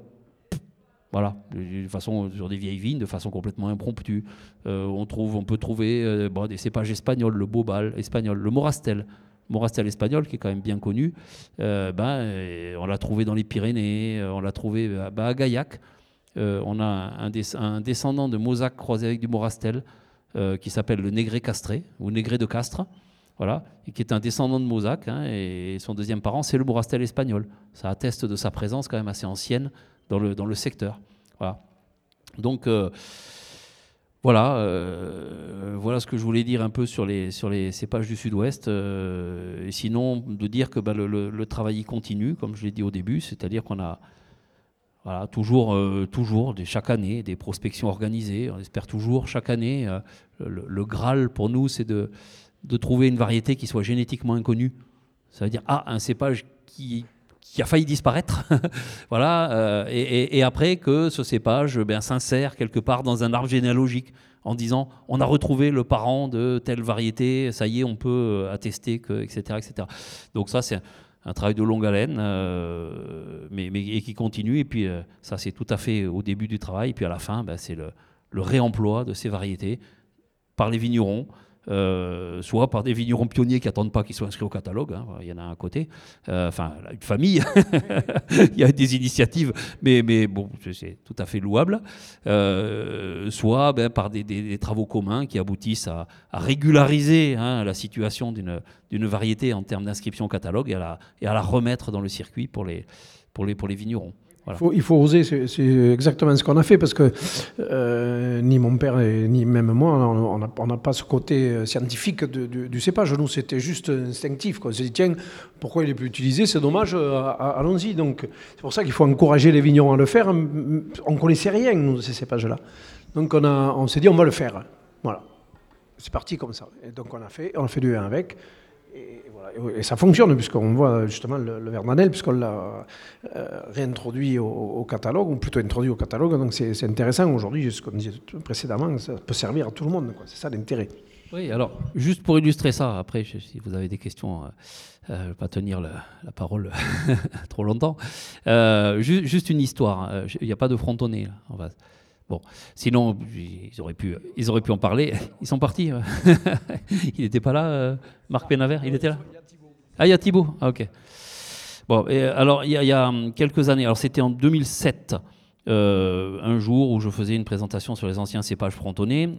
Voilà, de façon sur des vieilles vignes, de façon complètement impromptue. on trouve, on peut trouver des cépages espagnols, le Bobal espagnol, le Morastel, Morastel espagnol qui est quand même bien connu. ben, on l'a trouvé dans les Pyrénées, on l'a trouvé bah, à Gaillac. on a un, un, descendant de Mosaque croisé avec du Morastel. Euh, qui s'appelle le Négré castré, ou Négré de Castres, voilà, et qui est un descendant de Mosaque, hein, et son deuxième parent, c'est le Morastel espagnol. Ça atteste de sa présence quand même assez ancienne dans le, dans le secteur. Voilà. Donc, euh, voilà, euh, voilà ce que je voulais dire un peu sur les, sur les cépages du sud-ouest. et sinon, de dire que bah, le, le, travail y continue, comme je l'ai dit au début, c'est-à-dire qu'on a toujours, euh, toujours, chaque année, des prospections organisées. On espère toujours, chaque année, euh, le, Graal pour nous, c'est de, trouver une variété qui soit génétiquement inconnue. Ça veut dire, ah, un cépage qui, a failli disparaître, voilà, euh, et, et, après que ce cépage ben, s'insère quelque part dans un arbre généalogique en disant on a retrouvé le parent de telle variété, ça y est, on peut attester que, etc., etc. Donc ça, c'est un travail de longue haleine, euh, mais, et qui continue. Et puis, euh, ça, c'est tout à fait au début du travail. Et puis, à la fin, ben, c'est le, réemploi de ces variétés par les vignerons. Euh, soit par des vignerons pionniers qui n'attendent pas qu'ils soient inscrits au catalogue, hein, il y en a un côté, euh, enfin une famille, il y a des initiatives, mais, bon, c'est tout à fait louable, euh, soit ben, par des, travaux communs qui aboutissent à, régulariser hein, la situation d'une variété en termes d'inscription au catalogue et à, la, et à la remettre dans le circuit pour les, pour les vignerons. Il, faut, oser, c'est exactement ce qu'on a fait parce que euh, ni mon père ni même moi, on n'a pas ce côté euh, scientifique du cépage. Nous, c'était juste instinctif. On s'est dit, tiens, pourquoi il est plus utilisé? C'est dommage, euh, allons-y. Donc, c'est pour ça qu'il faut encourager les vignerons à le faire. On ne connaissait rien, nous, de ces cépages-là. Donc, on, on s'est dit, on va le faire. Voilà. C'est parti comme ça. Et donc, on a fait, on a fait du vin avec. Et, ça fonctionne, puisqu'on voit justement le, le puisqu'on l'a euh, réintroduit au, catalogue, ou plutôt introduit au catalogue. Donc c'est intéressant aujourd'hui, ce qu'on disait précédemment, ça peut servir à tout le monde. C'est ça l'intérêt. Oui, alors, juste pour illustrer ça, après, si vous avez des questions, euh, euh, je ne vais pas tenir la parole trop longtemps. juste une histoire. Il n'y a pas de frontonné, en face. Bon, sinon, ils auraient pu, en parler. Ils sont partis. il n'était pas là, euh, Marc Pénavert Il était là? Ah, il y a Thibault Ah, ok. Bon, et alors, il y, a, hum, quelques années, alors c'était en 2007, un jour où je faisais une présentation sur les anciens cépages frontonnais,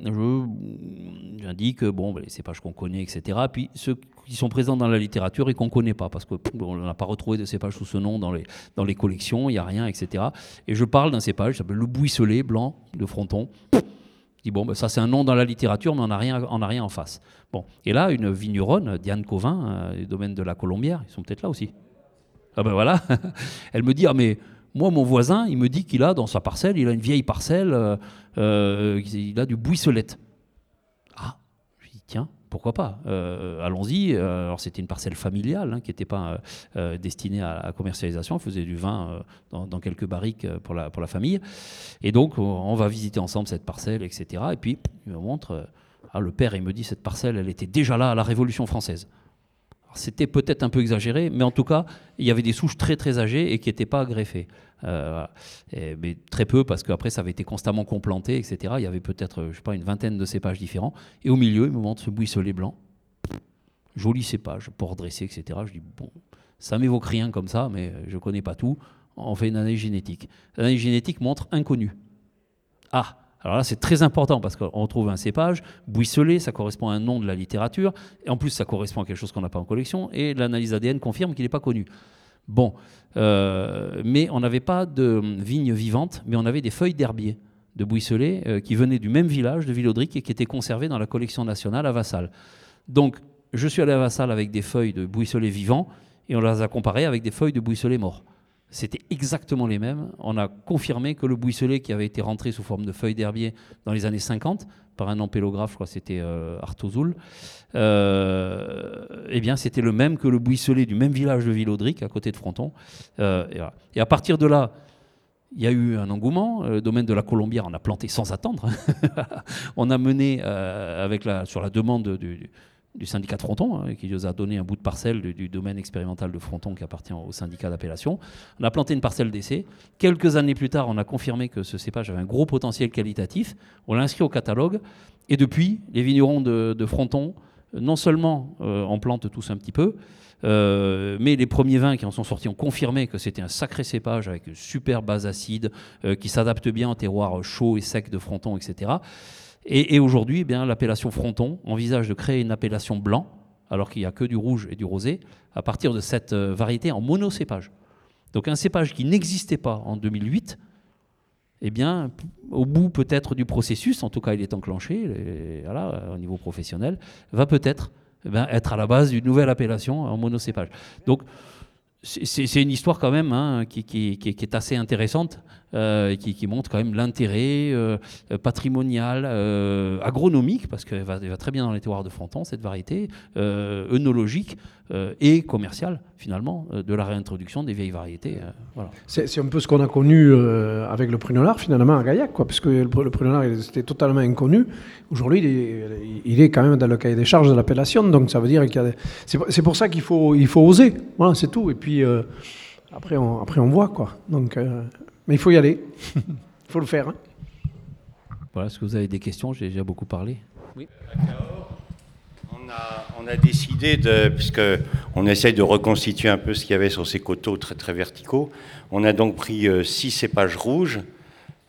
j'indique bon, ben, les cépages qu'on connaît, etc. Puis ceux qui sont présents dans la littérature et qu'on ne connaît pas, parce qu'on n'a pas retrouvé de cépages sous ce nom dans les, dans les collections, il n'y a rien, etc. Et je parle d'un cépage qui s'appelle le buisselet blanc de Fronton. Je dis, bon, ben, ça c'est un nom dans la littérature, mais on n'a rien, on rien en face. Bon. Et là, une vigneronne, Diane Covin, euh, du domaine de la Colombière, ils sont peut-être là aussi. Ah ben voilà, elle me dit, ah mais moi, mon voisin, il me dit qu'il a dans sa parcelle, il a une vieille parcelle, euh, euh, il a du buisselette. Ah, je dis, tiens, pourquoi pas euh, Allons-y. Alors c'était une parcelle familiale hein, qui n'était pas destinée à la commercialisation. On faisait du vin dans, quelques barriques pour la, pour la famille. Et donc on va visiter ensemble cette parcelle, etc. Et puis il me montre, ah, le père il me dit cette parcelle elle était déjà là à la Révolution française. C'était peut-être un peu exagéré, mais en tout cas, il y avait des souches très très âgées et qui n'étaient pas greffées. Euh, mais très peu, parce qu'après, ça avait été constamment complanté, etc. Il y avait peut-être, je sais pas, une vingtaine de cépages différents. Et au milieu, il me montre ce buisselet blanc. Joli cépage, port dressé, etc. Je dis, bon, ça m'évoque rien comme ça, mais je ne connais pas tout. On fait une analyse génétique. L'analyse génétique montre inconnu. Ah, alors là, c'est très important parce qu'on trouve un cépage, buisselé, ça correspond à un nom de la littérature, et en plus, ça correspond à quelque chose qu'on n'a pas en collection, et l'analyse ADN confirme qu'il n'est pas connu. Bon, euh, mais on n'avait pas de vignes vivantes, mais on avait des feuilles d'herbier de buisselé euh, qui venaient du même village de Villaudric et qui étaient conservées dans la collection nationale à Vassal. Donc, je suis allé à Vassal avec des feuilles de buisselé vivants et on les a comparées avec des feuilles de buisselé morts. C'était exactement les mêmes. On a confirmé que le buisselet qui avait été rentré sous forme de feuilles d'herbier dans les années 50 par un ampélographe, je crois c'était euh, Artozoul, euh, eh bien c'était le même que le buisselet du même village de Villaudric, à côté de Fronton. Euh, et, à partir de là, il y a eu un engouement. Le domaine de la Colombière, on a planté sans attendre. on a mené, avec sur la demande du syndicat de Fronton, hein, qui nous a donné un bout de parcelle du, domaine expérimental de Fronton qui appartient au syndicat d'appellation. On a planté une parcelle d'essai. Quelques années plus tard, on a confirmé que ce cépage avait un gros potentiel qualitatif. On l'a inscrit au catalogue. Et depuis, les vignerons de, Fronton, non seulement euh, en plantent tous un petit peu, euh, mais les premiers vins qui en sont sortis ont confirmé que c'était un sacré cépage avec une super base acide euh, qui s'adapte bien au terroir chaud et sec de Fronton, etc. Et, aujourd'hui, eh l'appellation Fronton envisage de créer une appellation blanc, alors qu'il n'y a que du rouge et du rosé, à partir de cette euh, variété en monocépage. Donc un cépage qui n'existait pas en 2008, eh bien, au bout peut-être du processus, en tout cas il est enclenché, voilà, au niveau professionnel, va peut-être eh être à la base d'une nouvelle appellation en monocépage. Donc c'est une histoire quand même hein, qui, est assez intéressante, euh, qui, montre quand même l'intérêt euh, patrimonial, euh, agronomique, parce qu'elle va, très bien dans les terroirs de Fronton, cette variété, œnologique et commerciale, finalement, de la réintroduction des vieilles variétés. C'est un peu ce qu'on a connu avec le Prunolard, finalement, à Gaillac, quoi, parce que le, le Prunolard était totalement inconnu. Aujourd'hui, il est, quand même dans le cahier des charges de l'appellation, donc ça veut dire qu'il y a... C'est pour ça qu'il faut, oser, voilà, c'est tout. Après, on, après, on voit, quoi. Donc... Mais il faut y aller. il faut le faire. Hein. Voilà, est-ce que vous avez des questions? J'ai déjà beaucoup parlé. Oui. On a, décidé de, puisque on essaye de reconstituer un peu ce qu'il y avait sur ces coteaux très très verticaux, on a donc pris euh, six cépages rouges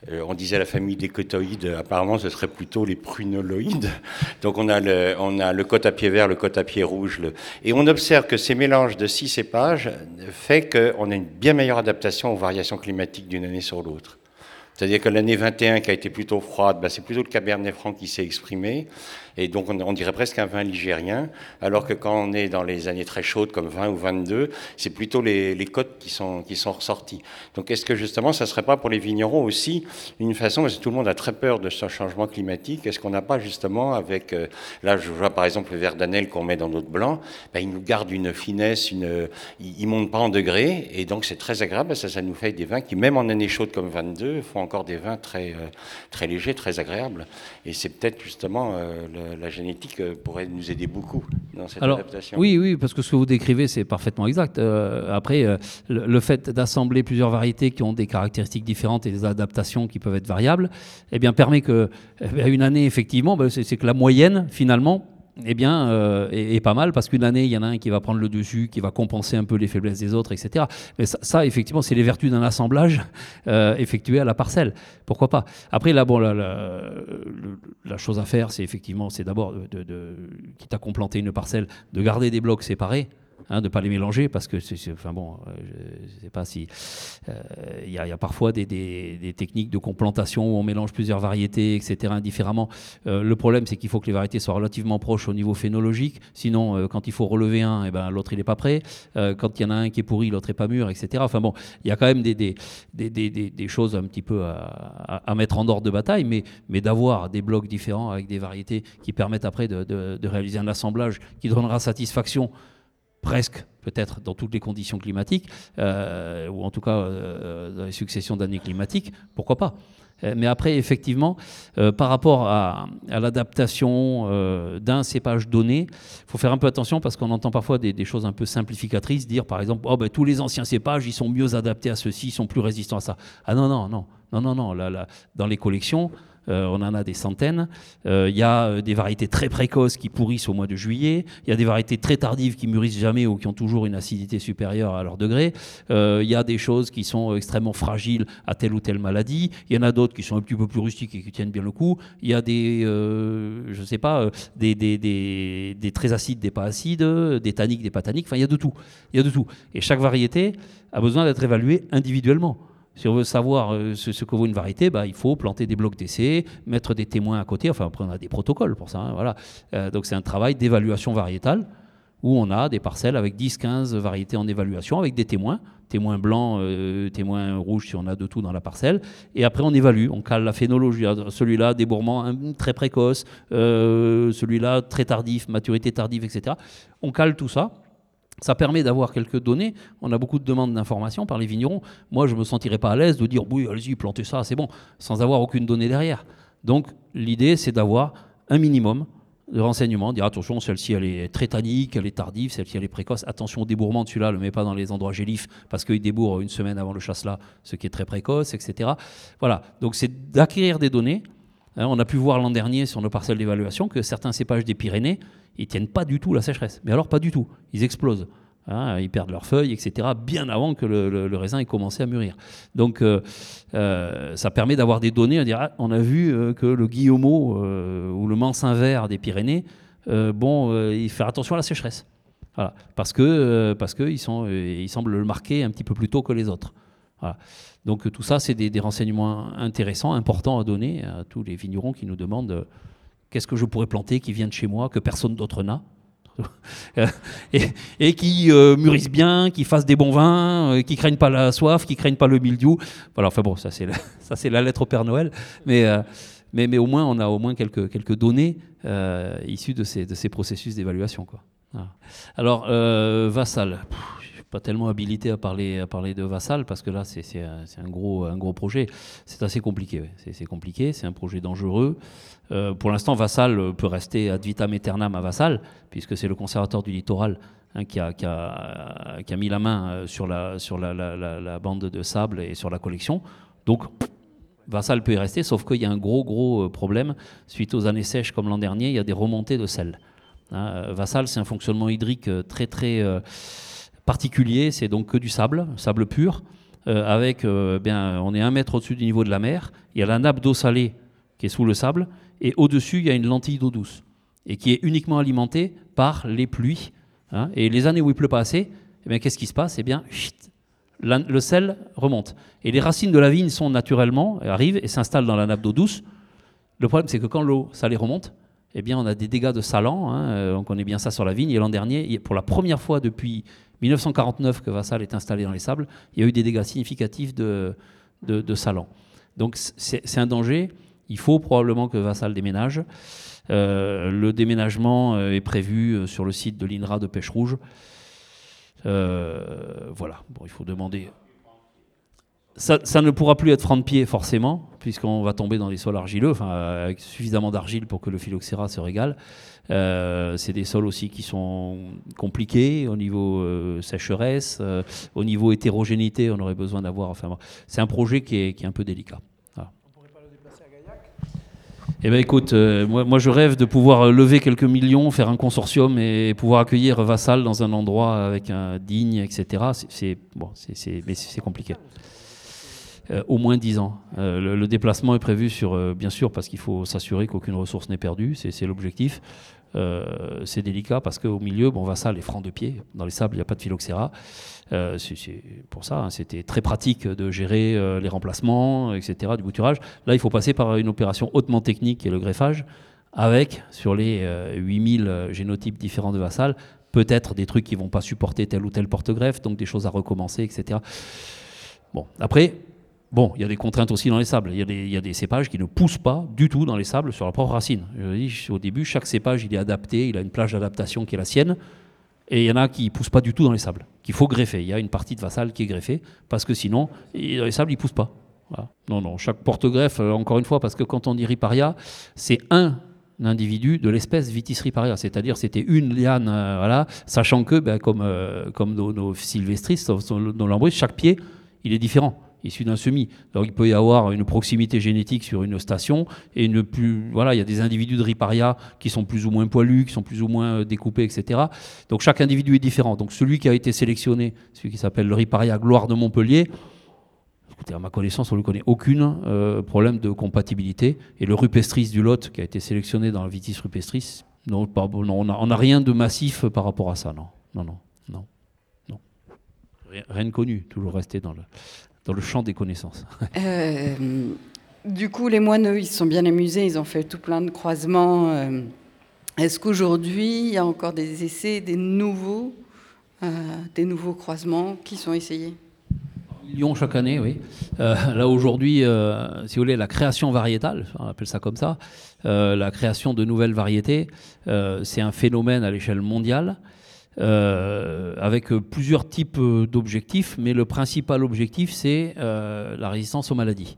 euh, on disait la famille des cotoïdes, apparemment ce serait plutôt les prunoloïdes. Donc on a le, on a le côte à pied vert, le côte à pied rouge. Et on observe que ces mélanges de six cépages fait qu'on a une bien meilleure adaptation aux variations climatiques d'une année sur l'autre. C'est-à-dire que l'année 21 qui a été plutôt froide, bah, c'est plutôt le Cabernet Franc qui s'est exprimé. Et donc, on, dirait presque un vin ligérien, alors que quand on est dans les années très chaudes, comme 20 ou 22, c'est plutôt les, côtes qui sont, qui sont ressorties. Donc, est-ce que justement, ça ne serait pas pour les vignerons aussi une façon, parce que tout le monde a très peur de ce changement climatique, est-ce qu'on n'a pas justement avec, euh, là, je vois par exemple le verre qu'on met dans notre blanc, ben, il nous garde une finesse, il ne monte pas en degrés, et donc c'est très agréable, ça, ça nous fait des vins qui, même en année chaude comme 22, font encore des vins très, euh, très légers, très agréables. Et c'est peut-être justement euh, la génétique euh, pourrait nous aider beaucoup dans cette adaptation. Oui, oui, parce que ce que vous décrivez, c'est parfaitement exact. Euh, après, euh, le, fait d'assembler plusieurs variétés qui ont des caractéristiques différentes et des adaptations qui peuvent être variables, eh bien, permet que, eh une année, effectivement, ben, c'est que la moyenne, finalement, eh bien, euh, est, pas mal parce qu'une année, il y en a un qui va prendre le dessus, qui va compenser un peu les faiblesses des autres, etc. Mais ça, effectivement, c'est les vertus d'un assemblage euh, effectué à la parcelle. Pourquoi pas? Après, là, bon, la, la, chose à faire, c'est effectivement, c'est d'abord, de, quitte à complanter une parcelle, de garder des blocs séparés. Hein, de ne pas les mélanger, parce que, enfin bon, euh, je ne sais pas si. Euh, il y, a parfois des, techniques de complantation où on mélange plusieurs variétés, etc., indifféremment. Euh, le problème, c'est qu'il faut que les variétés soient relativement proches au niveau phénologique. Sinon, quand il faut relever un, et eh ben, l'autre, il n'est pas prêt. quand il y en a un qui est pourri, l'autre n'est pas mûr, etc. Enfin bon, il y a quand même des, choses un petit peu à, mettre en ordre de bataille, mais, d'avoir des blocs différents avec des variétés qui permettent après de réaliser un assemblage qui donnera satisfaction presque peut-être dans toutes les conditions climatiques, euh, ou en tout cas euh, dans les successions d'années climatiques, pourquoi pas euh, mais après, effectivement, par rapport à, l'adaptation d'un cépage donné, il faut faire un peu attention parce qu'on entend parfois des, choses un peu simplificatrices, dire par exemple, oh, ben, tous les anciens cépages, ils sont mieux adaptés à ceci, ils sont plus résistants à ça. Ah non, non, non, non, non, non. Là, là, dans les collections, on en a des centaines. Il euh, y a euh, des variétés très précoces qui pourrissent au mois de juillet. Il y a des variétés très tardives qui mûrissent jamais ou qui ont toujours une acidité supérieure à leur degré. Il y a des choses qui sont extrêmement fragiles à telle ou telle maladie. Il y en a d'autres qui sont un petit peu plus rustiques et qui tiennent bien le coup. Il y a des, je sais pas, des, des, très acides, des pas acides, des tanniques, des pas tanniques. Enfin, il y a de tout. Il y a de tout. Et chaque variété a besoin d'être évaluée individuellement. Si on veut savoir euh, ce, que vaut une variété, bah, il faut planter des blocs d'essai, mettre des témoins à côté. Enfin, après, on a des protocoles pour ça. Hein, voilà. Euh, donc, c'est un travail d'évaluation variétale où on a des parcelles avec 10-15 variétés en évaluation, avec des témoins, témoins blancs, euh, témoins rouges si on a de tout dans la parcelle. Et après, on évalue, on cale la phénologie. Celui-là, débourrement très précoce, celui-là, très tardif, maturité tardive, etc. On cale tout ça. Ça permet d'avoir quelques données. On a beaucoup de demandes d'informations par les vignerons. Moi, je ne me sentirais pas à l'aise de dire oui, allez-y, plantez ça, c'est bon, sans avoir aucune donnée derrière. Donc, l'idée, c'est d'avoir un minimum de renseignements, dire attention, celle-ci elle est très tannique, elle est tardive, celle-ci elle est précoce, attention au débourrement de celui-là, ne le met pas dans les endroits gélifs parce qu'il débourre une semaine avant le chasse-là, ce qui est très précoce, etc. Voilà, donc c'est d'acquérir des données. Hein, on a pu voir l'an dernier sur nos parcelles d'évaluation que certains cépages des Pyrénées ils tiennent pas du tout la sécheresse. Mais alors pas du tout. Ils explosent. Hein, ils perdent leurs feuilles, etc., bien avant que le, raisin ait commencé à mûrir. Donc, euh, euh, ça permet d'avoir des données. On, dire, ah, on a vu euh, que le guillaumeau ou le mansin vert des Pyrénées, bon, il fait attention à la sécheresse. Parce que parce ils semblent le marquer un petit peu plus tôt que les autres. Voilà. Donc tout ça, c'est des, renseignements intéressants, importants à donner à tous les vignerons qui nous demandent Qu'est-ce que je pourrais planter qui vient de chez moi, que personne d'autre n'a et, qui euh, mûrissent bien, qui fassent des bons vins, euh, qui craignent pas la soif, qui craignent pas le mildiou. Voilà, enfin bon, ça c'est la, ça c'est la lettre au Père Noël, mais, euh, mais, mais au moins on a au moins quelques, quelques données issues de ces, de ces processus d'évaluation. Quoi. Alors, Vassal pas tellement habilité à parler, à parler de Vassal parce que là, c'est un gros, un gros projet. C'est assez compliqué. C'est compliqué, c'est un projet dangereux. Euh, pour l'instant, Vassal peut rester ad vitam aeternam à Vassal, puisque c'est le conservateur du littoral hein, qui, a, qui, a, qui, a, mis la main euh, sur, la, sur la, la, bande de sable et sur la collection. Donc, Vassal peut y rester, sauf qu'il y a un gros, gros euh, problème. Suite aux années sèches comme l'an dernier, il y a des remontées de sel. Hein, Vassal, c'est un fonctionnement hydrique très, très particulier, c'est donc que du sable, sable pur, euh, avec, euh, bien, on est un mètre au-dessus du niveau de la mer, il y a la nappe d'eau salée qui est sous le sable, et au-dessus, il y a une lentille d'eau douce, et qui est uniquement alimentée par les pluies. Hein. et les années où il pleut pas assez, eh qu'est-ce qui se passe? Eh bien, le sel remonte. Et les racines de la vigne sont naturellement, arrivent et s'installent dans la nappe d'eau douce. Le problème, c'est que quand l'eau salée remonte, eh bien, on a des dégâts de salant. Hein, euh, on connaît bien ça sur la vigne. Et l'an dernier, pour la première fois depuis 1949 que Vassal est installé dans les sables, il y a eu des dégâts significatifs de, de, Donc c'est un danger. Il faut probablement que Vassal déménage. Euh, le déménagement euh, est prévu euh, sur le site de l'INRA de Pêche Rouge. voilà, il faut demander ça, ne pourra plus être franc de pied forcément, puisqu'on va tomber dans des sols argileux, enfin, avec suffisamment d'argile pour que le phylloxéra se régale. Euh, c'est des sols aussi qui sont compliqués au niveau euh, sécheresse, euh, au niveau hétérogénéité, on aurait besoin d'avoir. Enfin, c'est un projet qui est, qui est, un peu délicat. On pourrait pas le déplacer à Gaillac? Eh bien écoute, euh, moi, moi, je rêve de pouvoir lever quelques millions, faire un consortium et pouvoir accueillir Vassal dans un endroit avec un digne, etc. C'est bon, c'est mais c'est compliqué. Euh, au moins 10 ans. Euh, le, déplacement est prévu sur, bien sûr, parce qu'il faut s'assurer qu'aucune ressource n'est perdue, c'est l'objectif. Euh, c'est délicat parce qu'au milieu, bon, Vassal est franc de pied. Dans les sables, il n'y a pas de phylloxéra. Euh, c'est pour ça, hein, c'était très pratique de gérer euh, les remplacements, etc., du bouturage. Là, il faut passer par une opération hautement technique qui est le greffage, avec, sur les 8000 génotypes différents de Vassal, peut-être des trucs qui ne vont pas supporter tel ou tel porte-greffe, donc des choses à recommencer, etc. Bon, après, Bon, il y a des contraintes aussi dans les sables. Il y, a des, cépages qui ne poussent pas du tout dans les sables sur la propre racine. Je dis, au début, chaque cépage, il est adapté, il a une plage d'adaptation qui est la sienne. Et il y en a qui ne poussent pas du tout dans les sables, qu'il faut greffer. Il y a une partie de vassal qui est greffée, parce que sinon, dans les sables, ils ne poussent pas. Non, non, chaque porte-greffe, euh, encore une fois, parce que quand on dit riparia, c'est un individu de l'espèce Vitis riparia, c'est-à-dire c'était une liane, euh, voilà, sachant que, ben, comme, euh, comme nos, nos sylvestris, nos lambris, chaque pied, il est différent issu d'un semis. Donc il peut y avoir une proximité génétique sur une station et une plus voilà, il y a des individus de riparia qui sont plus ou moins poilus, qui sont plus ou moins euh, découpés, etc. Donc chaque individu est différent. Donc celui qui a été sélectionné, celui qui s'appelle le riparia gloire de Montpellier, à ma connaissance, on ne connaît aucune euh, problème de compatibilité. Et le rupestris du Lot, qui a été sélectionné dans la Vitis rupestris, non, on n'a rien de massif par rapport à ça, non, non, non, non. Rien de connu, toujours resté dans le, dans le champ des connaissances. Euh, du coup, les moines, ils se sont bien amusés, ils ont fait tout plein de croisements. Euh. Est-ce qu'aujourd'hui, il y a encore des essais, des nouveaux, euh, des nouveaux croisements qui sont essayés? Millions chaque année, oui. là aujourd'hui, si vous voulez, la création variétale, on appelle ça comme ça, la création de nouvelles variétés, c'est un phénomène à l'échelle mondiale. Euh, avec plusieurs types euh, d'objectifs, mais le principal objectif, c'est euh, la résistance aux maladies.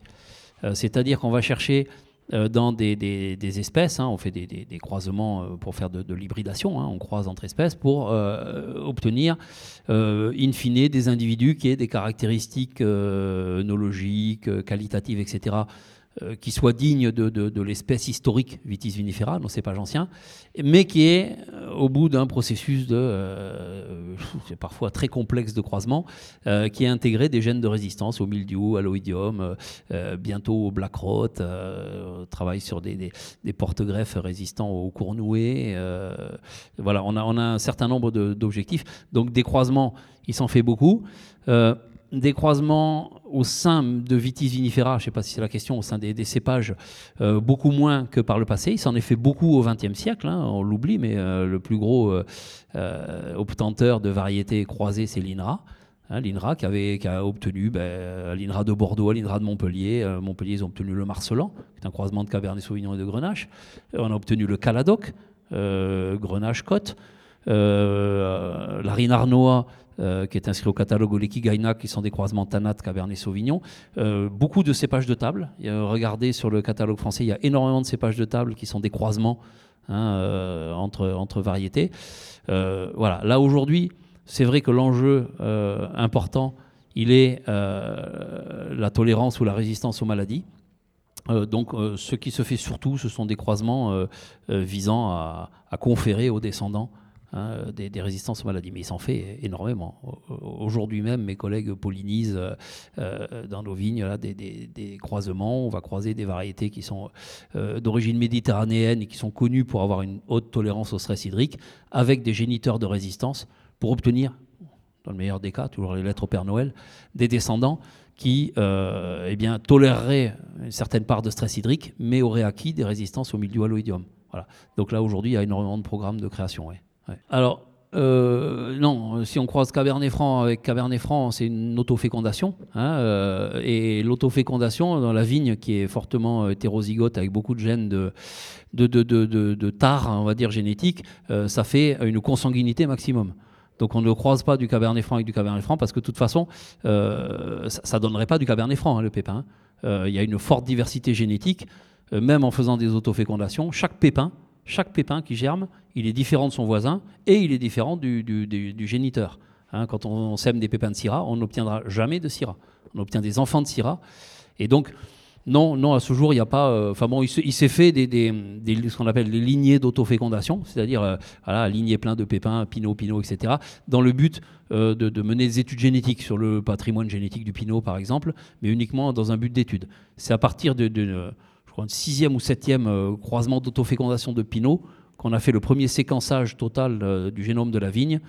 C'est-à-dire qu'on va chercher dans des, espèces, hein, on fait des, croisements pour faire de, l'hybridation, hein, on croise entre espèces pour obtenir, in fine, des individus qui aient des caractéristiques œnologiques, qualitatives, etc., euh, qui soit digne de, l'espèce historique Vitis vinifera, nos cépages anciens, mais qui est euh, au bout d'un processus de, euh, parfois très complexe de croisement, qui a intégré des gènes de résistance au mildiou, à l'oïdium, bientôt au black rot, on travaille sur des, porte-greffes résistants aux cournoués. voilà, on a un certain nombre d'objectifs. Donc des croisements, il s'en fait beaucoup des croisements au sein de Vitis vinifera, je ne sais pas si c'est la question, au sein des, cépages, euh, beaucoup moins que par le passé. Il s'en est fait beaucoup au XXe siècle, hein, on l'oublie, mais euh, le plus gros euh, obtenteur de variétés croisées, c'est l'INRA. Hein, L'INRA qui, avait, qui a obtenu ben, l'INRA de Bordeaux, l'INRA de Montpellier. Montpellier, ils ont obtenu le Marcelan, qui est un croisement de Cabernet Sauvignon et de Grenache. On a obtenu le Caladoc, Grenache-Côte. la Rinarnoa, euh, qui est inscrit au catalogue Oleki Gaina, qui sont des croisements Tanat, Cabernet Sauvignon. Euh, beaucoup de cépages de table. regardez sur le catalogue français, il y a énormément de cépages de table qui sont des croisements hein, euh, entre, entre variétés. voilà. Là aujourd'hui, c'est vrai que l'enjeu important, il est la tolérance ou la résistance aux maladies. donc, ce qui se fait surtout, ce sont des croisements visant à, conférer aux descendants Hein, des, résistances aux maladies. Mais il s'en fait énormément. Aujourd'hui même, mes collègues pollinisent euh, dans nos vignes là, des, croisements. On va croiser des variétés qui sont euh, d'origine méditerranéenne et qui sont connues pour avoir une haute tolérance au stress hydrique, avec des géniteurs de résistance pour obtenir, dans le meilleur des cas, toujours les lettres au Père Noël, des descendants qui euh, eh bien, toléreraient une certaine part de stress hydrique, mais auraient acquis des résistances au milieu alloïdium. Voilà. Donc là, aujourd'hui, il y a énormément de programmes de création. Alors, euh, non, si on croise Cabernet Franc avec Cabernet Franc, c'est une autofécondation. Hein, euh, et l'autofécondation dans la vigne, qui est fortement hétérozygote avec beaucoup de gènes de, de, de, de, tard, on va dire génétique, euh, ça fait une consanguinité maximum. Donc on ne croise pas du Cabernet Franc avec du Cabernet Franc parce que de toute façon, ça ne donnerait pas du Cabernet Franc, hein, le pépin. Il y a une forte diversité génétique, même en faisant des autofécondations. Chaque pépin chaque pépin qui germe, il est différent de son voisin et il est différent du, géniteur. Hein, quand on, sème des pépins de syrah, on n'obtiendra jamais de syrah. On obtient des enfants de syrah. Et donc, Non, non, à ce jour, il n'y a pas. Euh, enfin bon, il s'est fait des, des, ce qu'on appelle les lignées d'autofécondation, c'est-à-dire euh, voilà, lignée plein de pépins, pinot, pinot, etc., dans le but euh, de, mener des études génétiques sur le patrimoine génétique du pinot, par exemple, mais uniquement dans un but d'étude. C'est à partir de, je crois, sixième ou septième croisement d'autofécondation de pinot qu'on a fait le premier séquençage total du génome de la vigne.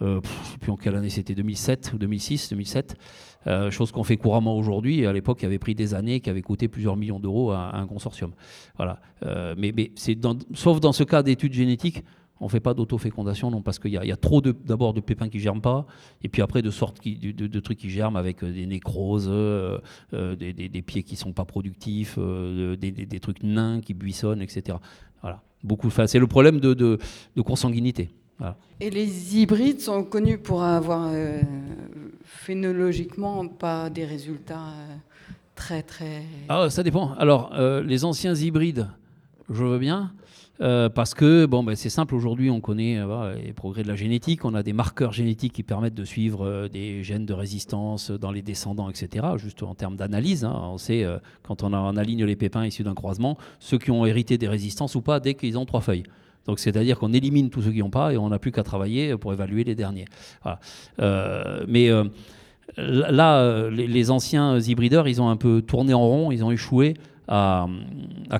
je ne sais plus en quelle année c'était, 2007 ou 2006, 2007. Euh, chose qu'on fait couramment aujourd'hui, à l'époque qui avait pris des années, qui avait coûté plusieurs millions d'euros à, un consortium. Voilà. Euh, mais, mais c'est sauf dans ce cas d'études génétiques, on ne fait pas d'autofécondation, non, parce qu'il y, y, a trop d'abord de, pépins qui ne germent pas, et puis après de sortes qui, de, trucs qui germent avec euh, des nécroses, des, pieds qui ne sont pas productifs, des, trucs nains qui buissonnent, etc. Voilà. Beaucoup. c'est le problème de, consanguinité. Et les hybrides sont connus pour avoir phénologiquement pas des résultats euh, très très. Ah, ça dépend. Alors, euh, les anciens hybrides, je veux bien. Euh, parce que bon, ben, c'est simple, aujourd'hui on connaît les progrès de la génétique, on a des marqueurs génétiques qui permettent de suivre des gènes de résistance dans les descendants, etc. Juste en termes d'analyse, hein. on sait quand on, aligne les pépins issus d'un croisement, ceux qui ont hérité des résistances ou pas dès qu'ils ont trois feuilles. Donc c'est-à-dire qu'on élimine tous ceux qui n'ont pas et on n'a plus qu'à travailler pour évaluer les derniers. mais là, euh, les, anciens hybrideurs, ils ont un peu tourné en rond, ils ont échoué à,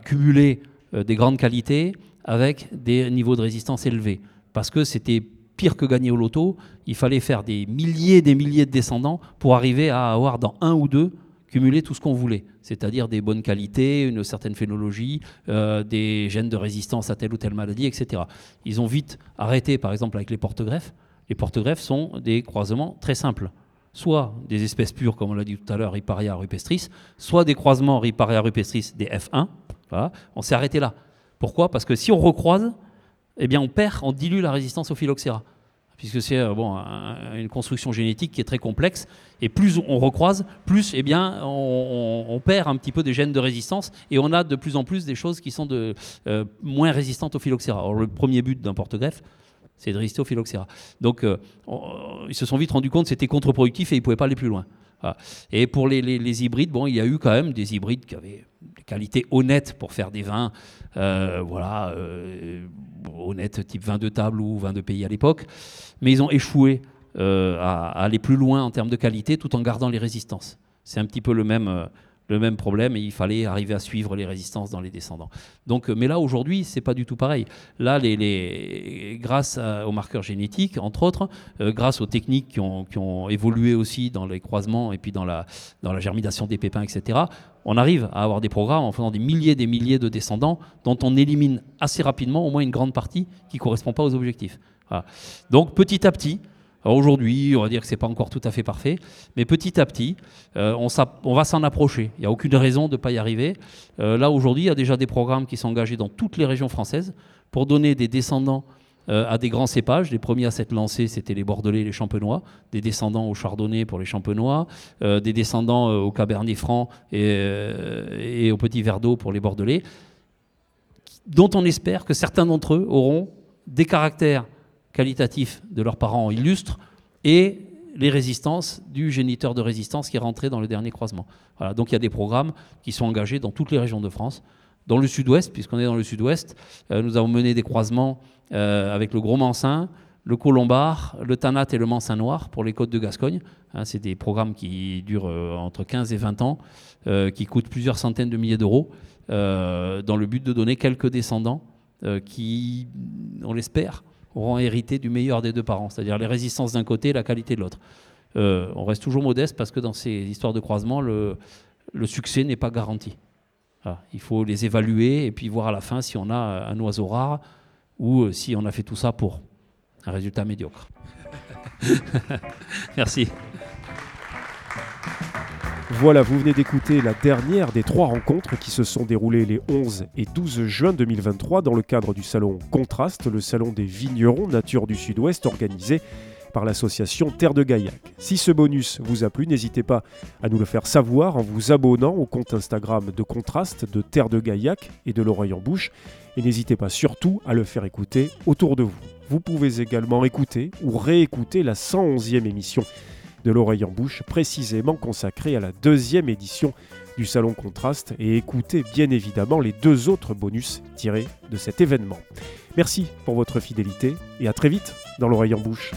cumuler euh, des grandes qualités avec des niveaux de résistance élevés. Parce que c'était pire que gagner au loto, il fallait faire des milliers et des milliers de descendants pour arriver à avoir dans un ou deux cumuler tout ce qu'on voulait, c'est-à-dire des bonnes qualités, une certaine phénologie, euh, des gènes de résistance à telle ou telle maladie, etc. Ils ont vite arrêté, par exemple, avec les porte-greffes. Les porte-greffes sont des croisements très simples soit des espèces pures, comme on l'a dit tout à l'heure, Riparia rupestris, soit des croisements Riparia rupestris des F1. Voilà. On s'est arrêté là. Pourquoi? Parce que si on recroise, eh bien on perd, on dilue la résistance au phylloxéra. Puisque c'est euh, une construction génétique qui est très complexe. Et plus on recroise, plus eh bien, on, perd un petit peu des gènes de résistance. Et on a de plus en plus des choses qui sont euh, moins résistantes au phylloxéra. Alors, le premier but d'un porte-greffe, c'est de résister au phylloxéra. Donc, euh, ils se sont vite rendus compte que c'était contre-productif et ils ne pouvaient pas aller plus loin. Et pour les, hybrides, bon, il y a eu quand même des hybrides qui avaient des qualités honnêtes pour faire des vins, euh, voilà, euh, honnêtes type vin de table ou vin de pays à l'époque, mais ils ont échoué à, aller plus loin en termes de qualité tout en gardant les résistances. C'est un petit peu le même le même problème il fallait arriver à suivre les résistances dans les descendants. Donc, euh, mais là, aujourd'hui, c'est pas du tout pareil. Là, les, grâce aux marqueurs génétiques, entre autres, euh, grâce aux techniques qui ont, évolué aussi dans les croisements et puis dans la, dans la germination des pépins, etc., on arrive à avoir des programmes en faisant des milliers et des milliers de descendants dont on élimine assez rapidement au moins une grande partie qui ne correspond pas aux objectifs. Donc petit à petit, aujourd'hui, on va dire que ce n'est pas encore tout à fait parfait, mais petit à petit, euh, on, va s'en approcher. Il n'y a aucune raison de ne pas y arriver. Euh, là, aujourd'hui, il y a déjà des programmes qui sont engagés dans toutes les régions françaises pour donner des descendants euh, à des grands cépages. Les premiers à s'être lancés, c'était les Bordelais, les Champenois, des descendants au Chardonnay pour les Champenois, des descendants au Cabernet Franc et, et au Petit Verdot pour les Bordelais, dont on espère que certains d'entre eux auront des caractères qualitatif de leurs parents illustres et les résistances du géniteur de résistance qui est rentré dans le dernier croisement. Donc il y a des programmes qui sont engagés dans toutes les régions de France. Dans le sud-ouest, puisqu'on est dans le sud-ouest, euh, nous avons mené des croisements euh, avec le Gros Mansin, le Colombard, le Tanat et le Mansin Noir pour les côtes de Gascogne. Hein, c'est des programmes qui durent euh, entre 15 et 20 ans, qui coûtent plusieurs centaines de milliers d'euros, dans le but de donner quelques descendants qui, on l'espère, auront hérité du meilleur des deux parents, c'est-à-dire les résistances d'un côté et la qualité de l'autre. Euh, on reste toujours modeste parce que dans ces histoires de croisement, le, succès n'est pas garanti. Il faut les évaluer et puis voir à la fin si on a un oiseau rare ou euh, si on a fait tout ça pour un résultat médiocre. Merci. Voilà, vous venez d'écouter la dernière des trois rencontres qui se sont déroulées les 11 et 12 juin 2023 dans le cadre du salon Contraste, le salon des vignerons nature du Sud-Ouest organisé par l'association Terre de Gaillac. Si ce bonus vous a plu, n'hésitez pas à nous le faire savoir en vous abonnant au compte Instagram de Contraste de Terre de Gaillac et de l'Oreille en Bouche. Et n'hésitez pas surtout à le faire écouter autour de vous. Vous pouvez également écouter ou réécouter la 111e émission de l'oreille en bouche, précisément consacrée à la deuxième édition du Salon Contraste et écoutez bien évidemment les deux autres bonus tirés de cet événement. Merci pour votre fidélité et à très vite dans l'oreille en bouche.